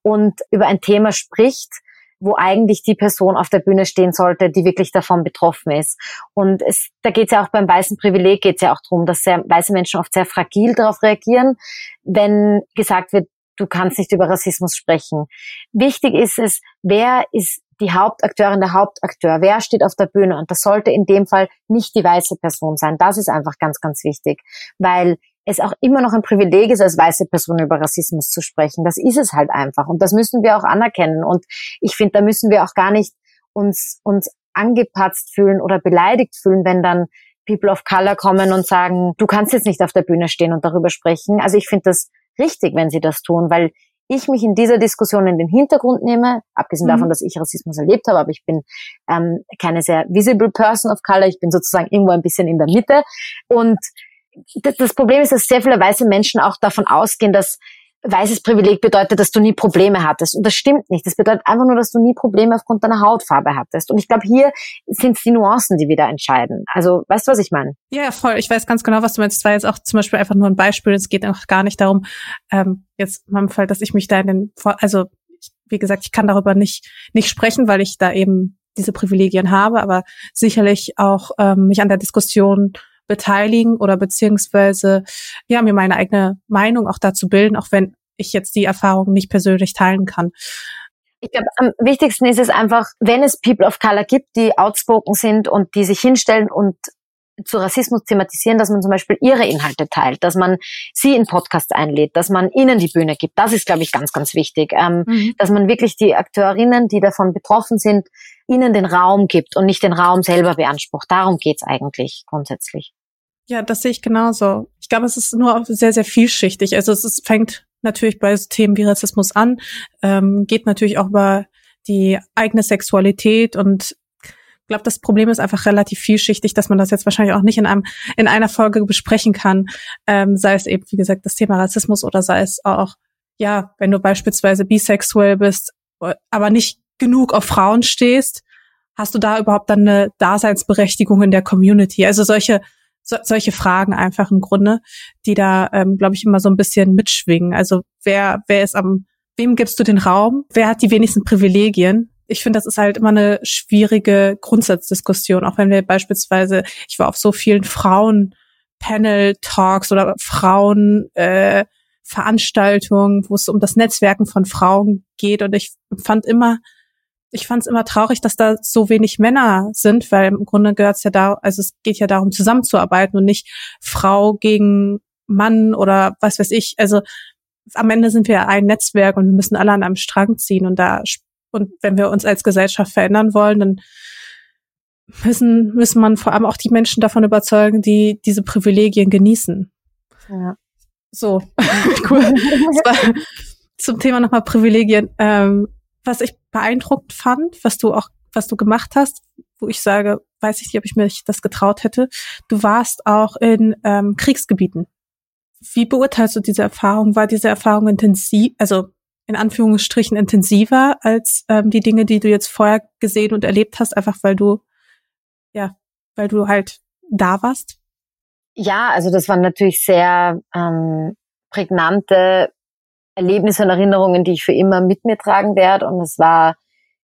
und über ein Thema spricht, wo eigentlich die Person auf der Bühne stehen sollte, die wirklich davon betroffen ist. Und es, da geht es ja auch beim weißen Privileg geht es ja auch darum, dass sehr, weiße Menschen oft sehr fragil darauf reagieren, wenn gesagt wird, du kannst nicht über Rassismus sprechen. Wichtig ist es, wer ist die Hauptakteurin, der Hauptakteur, wer steht auf der Bühne und das sollte in dem Fall nicht die weiße Person sein. Das ist einfach ganz, ganz wichtig, weil es auch immer noch ein Privileg ist, als weiße Person über Rassismus zu sprechen. Das ist es halt einfach und das müssen wir auch anerkennen und ich finde, da müssen wir auch gar nicht uns, uns angepatzt fühlen oder beleidigt fühlen, wenn dann People of Color kommen und sagen, du kannst jetzt nicht auf der Bühne stehen und darüber sprechen. Also ich finde das richtig, wenn sie das tun, weil ich mich in dieser Diskussion in den Hintergrund nehme, abgesehen mhm. davon, dass ich Rassismus erlebt habe, aber ich bin ähm, keine sehr visible person of color, ich bin sozusagen irgendwo ein bisschen in der Mitte. Und das Problem ist, dass sehr viele weiße Menschen auch davon ausgehen, dass weißes Privileg bedeutet, dass du nie Probleme hattest. Und das stimmt nicht. Das bedeutet einfach nur, dass du nie Probleme aufgrund deiner Hautfarbe hattest. Und ich glaube, hier sind es die Nuancen, die wieder entscheiden. Also, weißt du, was ich meine? Ja, voll. Ich weiß ganz genau, was du meinst. Es war jetzt auch zum Beispiel einfach nur ein Beispiel. Es geht auch gar nicht darum, ähm, jetzt in meinem Fall, dass ich mich da in den, also, wie gesagt, ich kann darüber nicht, nicht sprechen, weil ich da eben diese Privilegien habe, aber sicherlich auch ähm, mich an der Diskussion beteiligen oder beziehungsweise ja mir meine eigene Meinung auch dazu bilden, auch wenn ich jetzt die Erfahrung nicht persönlich teilen kann. Ich glaube, am wichtigsten ist es einfach, wenn es People of Color gibt, die outspoken sind und die sich hinstellen und zu Rassismus thematisieren, dass man zum Beispiel ihre Inhalte teilt, dass man sie in Podcasts einlädt, dass man ihnen die Bühne gibt. Das ist, glaube ich, ganz, ganz wichtig. Ähm, mhm. Dass man wirklich die Akteurinnen, die davon betroffen sind, ihnen den Raum gibt und nicht den Raum selber beansprucht. Darum geht's eigentlich grundsätzlich. Ja, das sehe ich genauso. Ich glaube, es ist nur sehr, sehr vielschichtig. Also es ist, fängt natürlich bei Themen wie Rassismus an, ähm, geht natürlich auch über die eigene Sexualität und ich glaube, das Problem ist einfach relativ vielschichtig, dass man das jetzt wahrscheinlich auch nicht in einem in einer Folge besprechen kann. Ähm, sei es eben, wie gesagt, das Thema Rassismus oder sei es auch, ja, wenn du beispielsweise bisexuell bist, aber nicht genug auf Frauen stehst, hast du da überhaupt dann eine Daseinsberechtigung in der Community? Also solche so, solche Fragen einfach im Grunde, die da, ähm, glaube ich, immer so ein bisschen mitschwingen. Also wer, wer ist am, wem gibst du den Raum? Wer hat die wenigsten Privilegien? Ich finde, das ist halt immer eine schwierige Grundsatzdiskussion, auch wenn wir beispielsweise, ich war auf so vielen Frauen-Panel-Talks oder Frauen äh, Veranstaltungen, wo es um das Netzwerken von Frauen geht und ich fand immer, ich fand es immer traurig, dass da so wenig Männer sind, weil im Grunde gehört es ja da, also es geht ja darum, zusammenzuarbeiten und nicht Frau gegen Mann oder was weiß ich. Also am Ende sind wir ein Netzwerk und wir müssen alle an einem Strang ziehen und da und wenn wir uns als Gesellschaft verändern wollen, dann müssen müssen man vor allem auch die Menschen davon überzeugen, die diese Privilegien genießen. Ja. So, cool. zum Thema nochmal Privilegien. Ähm, was ich beeindruckt fand, was du auch, was du gemacht hast, wo ich sage, weiß ich nicht, ob ich mir das getraut hätte. Du warst auch in ähm, Kriegsgebieten. Wie beurteilst du diese Erfahrung? War diese Erfahrung intensiv, also in Anführungsstrichen intensiver als ähm, die Dinge, die du jetzt vorher gesehen und erlebt hast, einfach weil du, ja, weil du halt da warst? Ja, also das waren natürlich sehr ähm, prägnante Erlebnisse und Erinnerungen, die ich für immer mit mir tragen werde. Und es war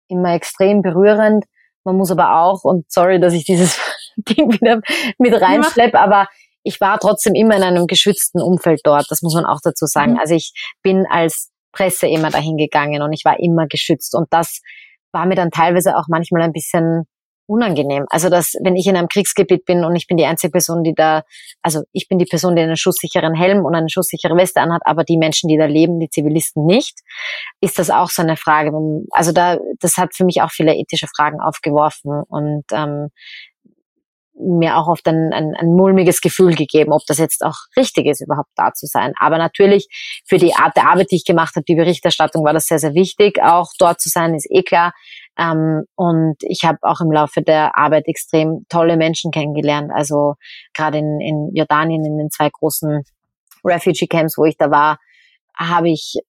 immer extrem berührend. Man muss aber auch, und sorry, dass ich dieses Ding wieder mit reinschleppe, aber ich war trotzdem immer in einem geschützten Umfeld dort. Das muss man auch dazu sagen. Mhm. Also ich bin als Presse immer dahin gegangen und ich war immer geschützt. Und das war mir dann teilweise auch manchmal ein bisschen unangenehm. Also dass, wenn ich in einem Kriegsgebiet bin und ich bin die einzige Person, die da, also ich bin die Person, die einen schusssicheren Helm und eine schusssichere Weste anhat, aber die Menschen, die da leben, die Zivilisten nicht, ist das auch so eine Frage. Also da, das hat für mich auch viele ethische Fragen aufgeworfen und ähm, mir auch oft ein, ein, ein mulmiges Gefühl gegeben, ob das jetzt auch richtig ist, überhaupt da zu sein. Aber natürlich für die Art der Arbeit, die ich gemacht habe, die Berichterstattung, war das sehr, sehr wichtig. Auch dort zu sein, ist eh klar. Ähm, und ich habe auch im Laufe der Arbeit extrem tolle Menschen kennengelernt. Also gerade in, in Jordanien, in den zwei großen Refugee Camps, wo ich da war, habe ich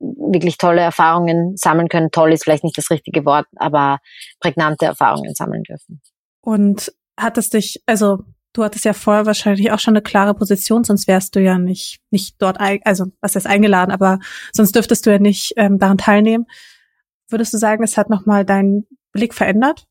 wirklich tolle Erfahrungen sammeln können. Toll ist vielleicht nicht das richtige Wort, aber prägnante Erfahrungen sammeln dürfen. Und hat es dich, also du hattest ja vorher wahrscheinlich auch schon eine klare Position, sonst wärst du ja nicht, nicht dort, also was ist eingeladen, aber sonst dürftest du ja nicht ähm, daran teilnehmen. Würdest du sagen, es hat nochmal deinen Blick verändert?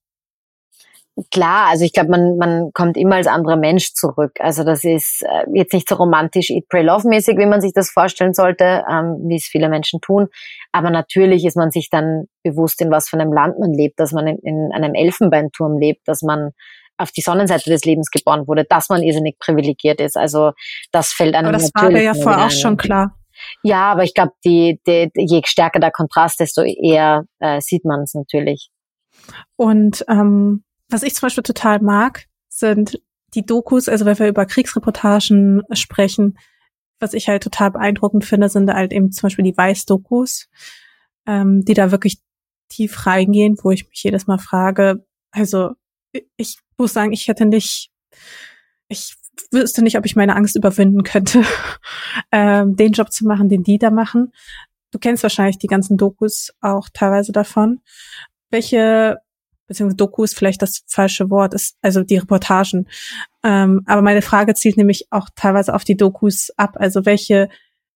Klar, also ich glaube, man, man kommt immer als anderer Mensch zurück. Also das ist äh, jetzt nicht so romantisch Eat, Pray, Love mäßig, wie man sich das vorstellen sollte, ähm, wie es viele Menschen tun. Aber natürlich ist man sich dann bewusst, in was für einem Land man lebt, dass man in, in einem Elfenbeinturm lebt, dass man auf die Sonnenseite des Lebens geboren wurde, dass man irrsinnig privilegiert ist. Also das fällt einem aber das war ja vorher auch schon klar. Ja, aber ich glaube, die, die, je stärker der Kontrast, desto eher äh, sieht man es natürlich. Und ähm, was ich zum Beispiel total mag, sind die Dokus, also wenn wir über Kriegsreportagen sprechen, was ich halt total beeindruckend finde, sind halt eben zum Beispiel die Weiß-Dokus, ähm, die da wirklich tief reingehen, wo ich mich jedes Mal frage, also ich muss sagen, ich hätte nicht, ich wüsste nicht, ob ich meine Angst überwinden könnte, ähm, den Job zu machen, den die da machen. Du kennst wahrscheinlich die ganzen Dokus auch teilweise davon. Welche, beziehungsweise Doku ist vielleicht das falsche Wort, ist also die Reportagen. Ähm, aber meine Frage zielt nämlich auch teilweise auf die Dokus ab. Also welche,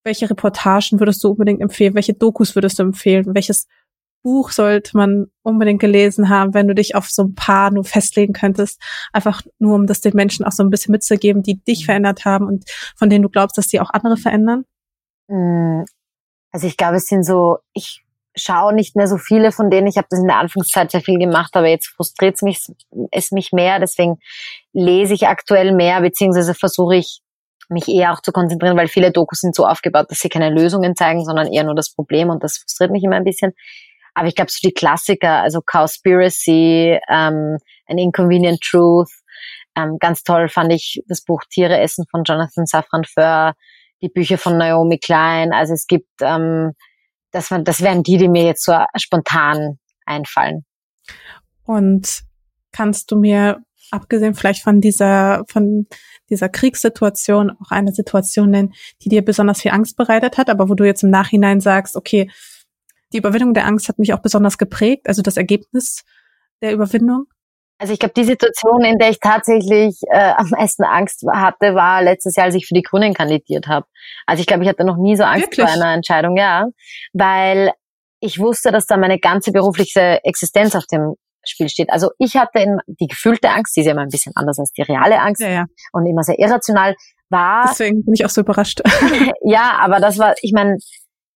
welche Reportagen würdest du unbedingt empfehlen? Welche Dokus würdest du empfehlen? Welches Buch sollte man unbedingt gelesen haben, wenn du dich auf so ein paar nur festlegen könntest. Einfach nur, um das den Menschen auch so ein bisschen mitzugeben, die dich verändert haben und von denen du glaubst, dass die auch andere verändern? Mm, also ich glaube, es sind so, ich schaue nicht mehr so viele von denen. Ich habe das in der Anfangszeit sehr viel gemacht, aber jetzt frustriert es mich, es mich mehr. Deswegen lese ich aktuell mehr, beziehungsweise versuche ich mich eher auch zu konzentrieren, weil viele Dokus sind so aufgebaut, dass sie keine Lösungen zeigen, sondern eher nur das Problem und das frustriert mich immer ein bisschen. Aber ich glaube, so die Klassiker, also Cowspiracy, ähm, An Inconvenient Truth, ähm, ganz toll fand ich das Buch Tiere essen von Jonathan Safran Foer, die Bücher von Naomi Klein. Also es gibt, ähm, das, das wären die, die mir jetzt so spontan einfallen. Und kannst du mir, abgesehen vielleicht von dieser, von dieser Kriegssituation, auch eine Situation nennen, die dir besonders viel Angst bereitet hat, aber wo du jetzt im Nachhinein sagst, okay, die Überwindung der Angst hat mich auch besonders geprägt, also das Ergebnis der Überwindung? Also ich glaube, die Situation, in der ich tatsächlich äh, am meisten Angst hatte, war letztes Jahr, als ich für die Grünen kandidiert habe. Also ich glaube, ich hatte noch nie so Angst Wirklich? vor einer Entscheidung, ja, weil ich wusste, dass da meine ganze berufliche Existenz auf dem Spiel steht. Also ich hatte in, die gefühlte Angst, die ist ja immer ein bisschen anders als die reale Angst ja, ja. und immer sehr irrational, war. Deswegen bin ich auch so überrascht. ja, aber das war, ich meine,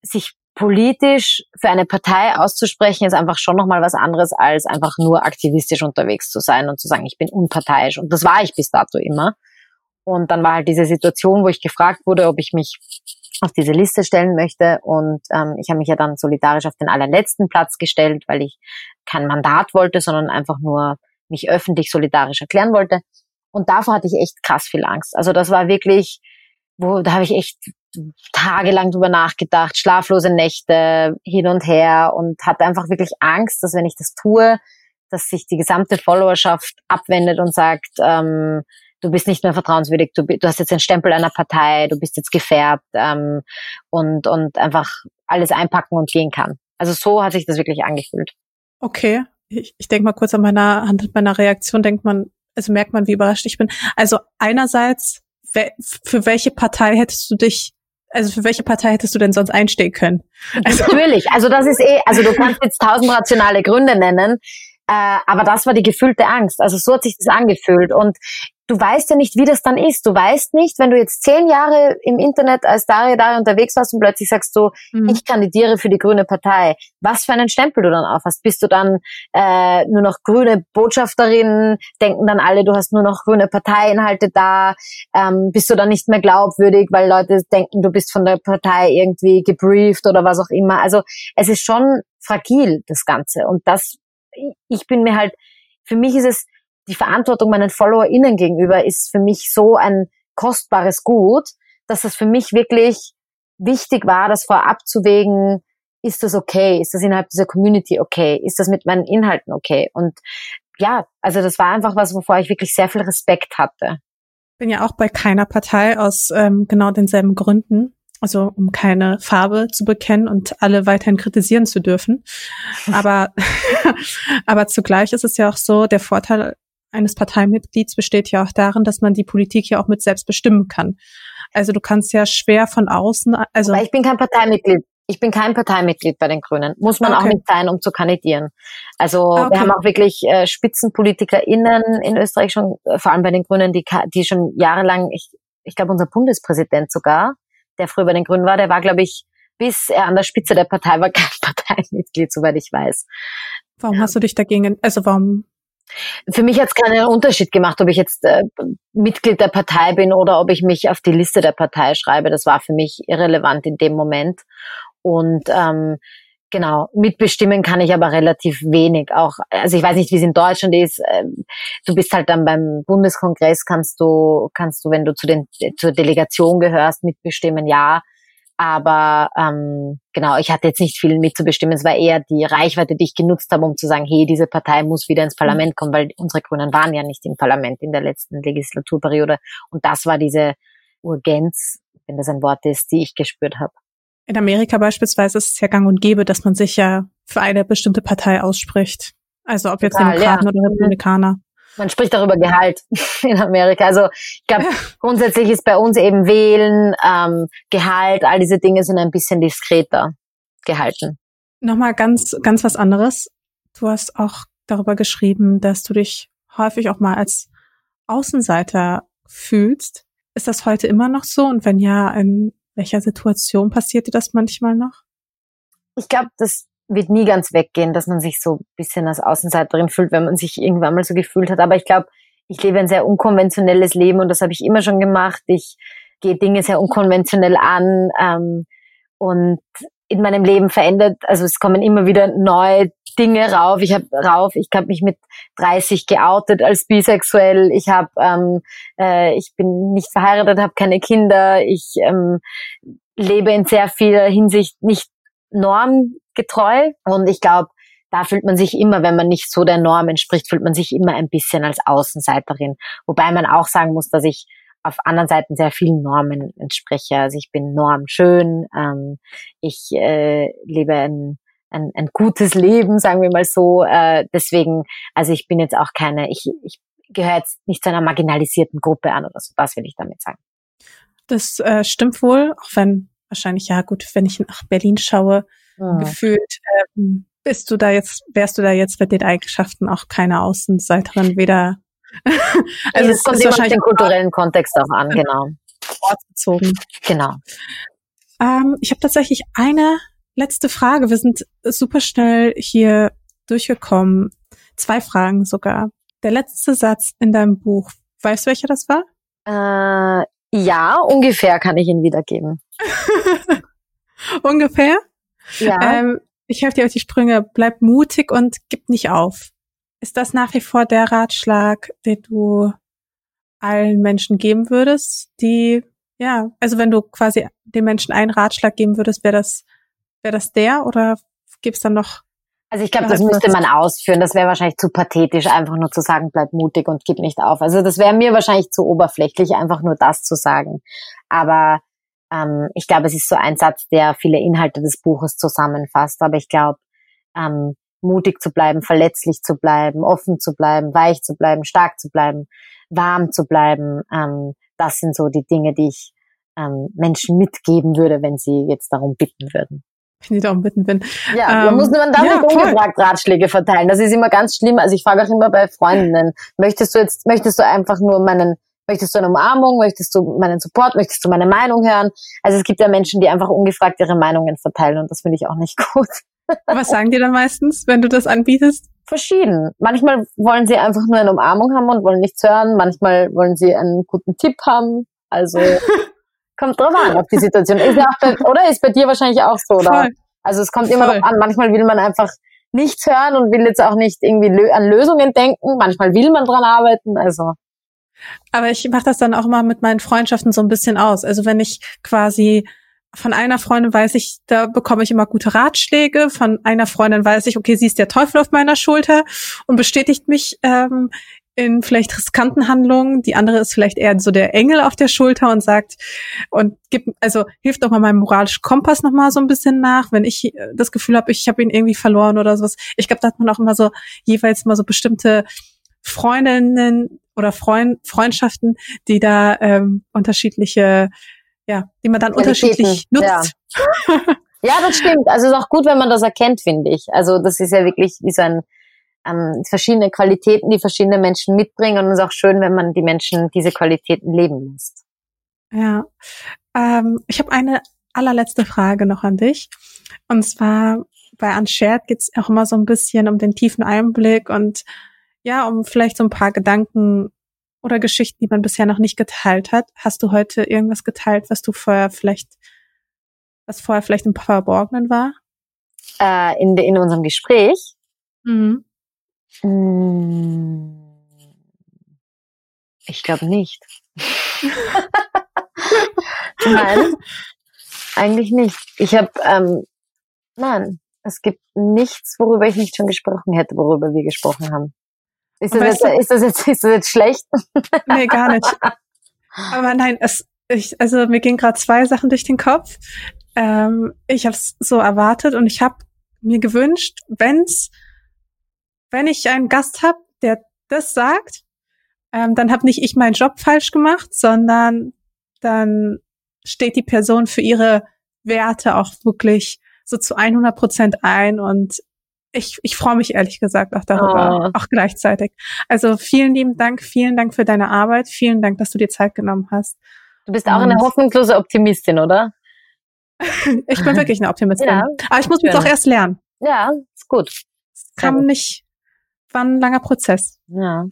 sich politisch für eine Partei auszusprechen, ist einfach schon nochmal was anderes, als einfach nur aktivistisch unterwegs zu sein und zu sagen, ich bin unparteiisch. Und das war ich bis dato immer. Und dann war halt diese Situation, wo ich gefragt wurde, ob ich mich auf diese Liste stellen möchte. Und ähm, ich habe mich ja dann solidarisch auf den allerletzten Platz gestellt, weil ich kein Mandat wollte, sondern einfach nur mich öffentlich solidarisch erklären wollte. Und davor hatte ich echt krass viel Angst. Also das war wirklich, wo da habe ich echt tagelang drüber nachgedacht, schlaflose Nächte hin und her und hatte einfach wirklich Angst, dass wenn ich das tue, dass sich die gesamte Followerschaft abwendet und sagt, ähm, du bist nicht mehr vertrauenswürdig, du, du hast jetzt den Stempel einer Partei, du bist jetzt gefärbt ähm, und, und einfach alles einpacken und gehen kann. Also so hat sich das wirklich angefühlt. Okay. Ich, ich denke mal kurz an meiner Hand meiner Reaktion, denkt man, also merkt man, wie überrascht ich bin. Also einerseits, für welche Partei hättest du dich also für welche Partei hättest du denn sonst einstehen können? Also Natürlich, also das ist eh, also du kannst jetzt tausend rationale Gründe nennen, äh, aber das war die gefühlte Angst. Also so hat sich das angefühlt. Und du weißt ja nicht, wie das dann ist. Du weißt nicht, wenn du jetzt zehn Jahre im Internet als Daria Daria unterwegs warst und plötzlich sagst du, mhm. ich kandidiere für die Grüne Partei, was für einen Stempel du dann aufhast. Bist du dann äh, nur noch grüne Botschafterin? Denken dann alle, du hast nur noch grüne Parteiinhalte da? Ähm, bist du dann nicht mehr glaubwürdig, weil Leute denken, du bist von der Partei irgendwie gebrieft oder was auch immer? Also es ist schon fragil, das Ganze. Und das, ich bin mir halt, für mich ist es die Verantwortung meinen FollowerInnen gegenüber ist für mich so ein kostbares Gut, dass es für mich wirklich wichtig war, das vorab zu wägen, ist das okay? Ist das innerhalb dieser Community okay? Ist das mit meinen Inhalten okay? Und ja, also das war einfach was, wovor ich wirklich sehr viel Respekt hatte. Bin ja auch bei keiner Partei aus ähm, genau denselben Gründen. Also um keine Farbe zu bekennen und alle weiterhin kritisieren zu dürfen. Aber, aber zugleich ist es ja auch so, der Vorteil eines Parteimitglieds besteht ja auch darin, dass man die Politik ja auch mit selbst bestimmen kann. Also du kannst ja schwer von außen, also. Aber ich bin kein Parteimitglied. Ich bin kein Parteimitglied bei den Grünen. Muss man okay. auch nicht sein, um zu kandidieren. Also okay. wir haben auch wirklich äh, SpitzenpolitikerInnen in Österreich schon, äh, vor allem bei den Grünen, die, die schon jahrelang, ich, ich glaube unser Bundespräsident sogar, der früher bei den Grünen war, der war, glaube ich, bis er an der Spitze der Partei war, kein Parteimitglied, soweit ich weiß. Warum hast du dich dagegen, also warum für mich hat es keinen Unterschied gemacht, ob ich jetzt äh, Mitglied der Partei bin oder ob ich mich auf die Liste der Partei schreibe. Das war für mich irrelevant in dem Moment. Und ähm, genau, mitbestimmen kann ich aber relativ wenig. Auch, also ich weiß nicht, wie es in Deutschland ist. Äh, du bist halt dann beim Bundeskongress, kannst du, kannst du, wenn du zu den zur Delegation gehörst, mitbestimmen, ja. Aber ähm, genau, ich hatte jetzt nicht viel mitzubestimmen. Es war eher die Reichweite, die ich genutzt habe, um zu sagen, hey, diese Partei muss wieder ins Parlament kommen, weil unsere Grünen waren ja nicht im Parlament in der letzten Legislaturperiode. Und das war diese Urgenz, wenn das ein Wort ist, die ich gespürt habe. In Amerika beispielsweise ist es ja gang und gäbe, dass man sich ja für eine bestimmte Partei ausspricht. Also ob jetzt Total, Demokraten ja. oder Republikaner man spricht darüber Gehalt in Amerika. Also ich glaube, grundsätzlich ist bei uns eben Wählen, ähm, Gehalt, all diese Dinge sind ein bisschen diskreter gehalten. Nochmal ganz, ganz was anderes. Du hast auch darüber geschrieben, dass du dich häufig auch mal als Außenseiter fühlst. Ist das heute immer noch so? Und wenn ja, in welcher Situation passiert dir das manchmal noch? Ich glaube, das wird nie ganz weggehen, dass man sich so ein bisschen als Außenseiterin fühlt, wenn man sich irgendwann mal so gefühlt hat. Aber ich glaube, ich lebe ein sehr unkonventionelles Leben und das habe ich immer schon gemacht. Ich gehe Dinge sehr unkonventionell an ähm, und in meinem Leben verändert, also es kommen immer wieder neue Dinge rauf. Ich habe rauf, ich habe mich mit 30 geoutet als bisexuell. Ich habe, ähm, äh, ich bin nicht verheiratet, habe keine Kinder. Ich ähm, lebe in sehr vieler Hinsicht nicht normgetreu. Und ich glaube, da fühlt man sich immer, wenn man nicht so der Norm entspricht, fühlt man sich immer ein bisschen als Außenseiterin. Wobei man auch sagen muss, dass ich auf anderen Seiten sehr vielen Normen entspreche. Also ich bin normschön, ähm, ich äh, lebe ein, ein, ein gutes Leben, sagen wir mal so. Äh, deswegen, also ich bin jetzt auch keine, ich, ich gehöre jetzt nicht zu einer marginalisierten Gruppe an oder so. Das will ich damit sagen. Das äh, stimmt wohl, auch wenn wahrscheinlich, ja gut, wenn ich nach Berlin schaue, mhm. gefühlt ähm, bist du da jetzt, wärst du da jetzt mit den Eigenschaften auch keine Außenseiterin, weder also es kommt immer wahrscheinlich den kulturellen Kontext auch an, genau. Ortsbezogen. Genau. Ähm, ich habe tatsächlich eine letzte Frage. Wir sind super schnell hier durchgekommen. Zwei Fragen sogar. Der letzte Satz in deinem Buch, weißt du, welcher das war? Äh, ja, ungefähr kann ich ihn wiedergeben. ungefähr? Ja. Ähm, ich helfe dir auf die Sprünge. Bleib mutig und gib nicht auf. Ist das nach wie vor der Ratschlag, den du allen Menschen geben würdest, die, ja, also wenn du quasi den Menschen einen Ratschlag geben würdest, wäre das, wäre das der oder gibt's dann noch also ich glaube, das müsste man ausführen. Das wäre wahrscheinlich zu pathetisch, einfach nur zu sagen, bleib mutig und gib nicht auf. Also das wäre mir wahrscheinlich zu oberflächlich, einfach nur das zu sagen. Aber ähm, ich glaube, es ist so ein Satz, der viele Inhalte des Buches zusammenfasst. Aber ich glaube, ähm, mutig zu bleiben, verletzlich zu bleiben, offen zu bleiben, weich zu bleiben, stark zu bleiben, warm zu bleiben, ähm, das sind so die Dinge, die ich ähm, Menschen mitgeben würde, wenn sie jetzt darum bitten würden wenn ich darum bitten bin. Ja, ähm, muss man dann ja, nicht ungefragt Ratschläge verteilen. Das ist immer ganz schlimm. Also ich frage auch immer bei Freundinnen, möchtest du jetzt, möchtest du einfach nur meinen, möchtest du eine Umarmung, möchtest du meinen Support, möchtest du meine Meinung hören? Also es gibt ja Menschen, die einfach ungefragt ihre Meinungen verteilen und das finde ich auch nicht gut. Was sagen die dann meistens, wenn du das anbietest? Verschieden. Manchmal wollen sie einfach nur eine Umarmung haben und wollen nichts hören. Manchmal wollen sie einen guten Tipp haben. Also Kommt drauf an, auf die Situation. Ist ja auch bei, oder ist bei dir wahrscheinlich auch so, oder? Voll. Also es kommt immer Voll. drauf an. Manchmal will man einfach nichts hören und will jetzt auch nicht irgendwie lö an Lösungen denken. Manchmal will man dran arbeiten, also. Aber ich mache das dann auch mal mit meinen Freundschaften so ein bisschen aus. Also wenn ich quasi von einer Freundin weiß ich, da bekomme ich immer gute Ratschläge. Von einer Freundin weiß ich, okay, sie ist der Teufel auf meiner Schulter und bestätigt mich ähm, in vielleicht riskanten Handlungen. Die andere ist vielleicht eher so der Engel auf der Schulter und sagt und gibt, also hilft doch mal meinem moralischen Kompass noch mal so ein bisschen nach, wenn ich äh, das Gefühl habe, ich habe ihn irgendwie verloren oder sowas. Ich glaube, da hat man auch immer so jeweils mal so bestimmte Freundinnen oder Freund, Freundschaften, die da ähm, unterschiedliche, ja, die man dann unterschiedlich nutzt. Ja. ja, das stimmt. Also es ist auch gut, wenn man das erkennt, finde ich. Also das ist ja wirklich wie so ein ähm, verschiedene Qualitäten, die verschiedene Menschen mitbringen. Und es ist auch schön, wenn man die Menschen diese Qualitäten leben lässt. Ja. Ähm, ich habe eine allerletzte Frage noch an dich. Und zwar bei Unshared geht es auch immer so ein bisschen um den tiefen Einblick und ja, um vielleicht so ein paar Gedanken oder Geschichten, die man bisher noch nicht geteilt hat. Hast du heute irgendwas geteilt, was du vorher vielleicht, was vorher vielleicht im Verborgenen war? Äh, in, in unserem Gespräch? Mhm. Hm. Ich glaube nicht. nein, eigentlich nicht. Ich habe, ähm, nein, es gibt nichts, worüber ich nicht schon gesprochen hätte, worüber wir gesprochen haben. Ist das, jetzt, ist das jetzt, ist das jetzt schlecht? nee, gar nicht. Aber nein, es, ich, also mir gehen gerade zwei Sachen durch den Kopf. Ähm, ich habe es so erwartet und ich habe mir gewünscht, wenn's wenn ich einen Gast habe, der das sagt, ähm, dann habe nicht ich meinen Job falsch gemacht, sondern dann steht die Person für ihre Werte auch wirklich so zu 100 Prozent ein und ich, ich freue mich ehrlich gesagt auch darüber, oh. auch gleichzeitig. Also vielen lieben Dank, vielen Dank für deine Arbeit, vielen Dank, dass du dir Zeit genommen hast. Du bist auch und eine hoffnungslose Optimistin, oder? ich bin wirklich eine Optimistin. Ja, Aber ich muss mich doch erst lernen. Ja, ist gut. Kann nicht, war ein langer Prozess. Ja.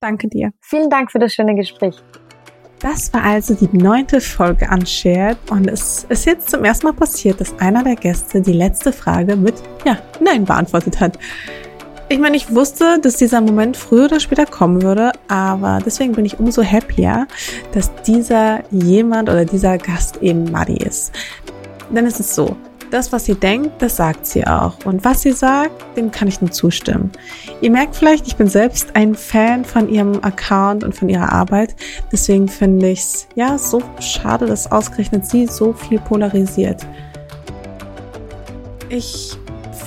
Danke dir. Vielen Dank für das schöne Gespräch. Das war also die neunte Folge Unshared und es ist jetzt zum ersten Mal passiert, dass einer der Gäste die letzte Frage mit Ja, Nein beantwortet hat. Ich meine, ich wusste, dass dieser Moment früher oder später kommen würde, aber deswegen bin ich umso happier, dass dieser jemand oder dieser Gast eben Maddie ist. Denn es ist so, das, was sie denkt, das sagt sie auch. Und was sie sagt, dem kann ich nur zustimmen. Ihr merkt vielleicht, ich bin selbst ein Fan von ihrem Account und von ihrer Arbeit. Deswegen finde ich es ja so schade, dass ausgerechnet sie so viel polarisiert. Ich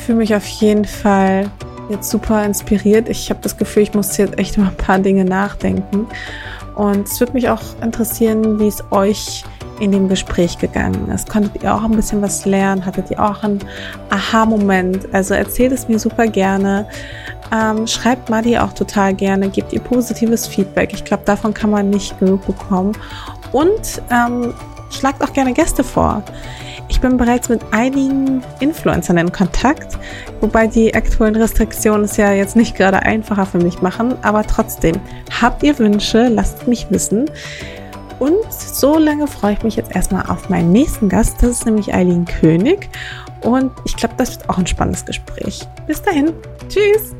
fühle mich auf jeden Fall jetzt super inspiriert. Ich habe das Gefühl, ich muss jetzt echt über ein paar Dinge nachdenken. Und es würde mich auch interessieren, wie es euch in dem Gespräch gegangen ist? Konntet ihr auch ein bisschen was lernen? Hattet ihr auch einen Aha-Moment? Also erzählt es mir super gerne. Ähm, schreibt Madi auch total gerne, gebt ihr positives Feedback. Ich glaube, davon kann man nicht genug bekommen. Und ähm, schlagt auch gerne Gäste vor. Ich bin bereits mit einigen Influencern in Kontakt, wobei die aktuellen Restriktionen es ja jetzt nicht gerade einfacher für mich machen, aber trotzdem, habt ihr Wünsche, lasst mich wissen. Und so lange freue ich mich jetzt erstmal auf meinen nächsten Gast, das ist nämlich Eileen König. Und ich glaube, das wird auch ein spannendes Gespräch. Bis dahin, tschüss!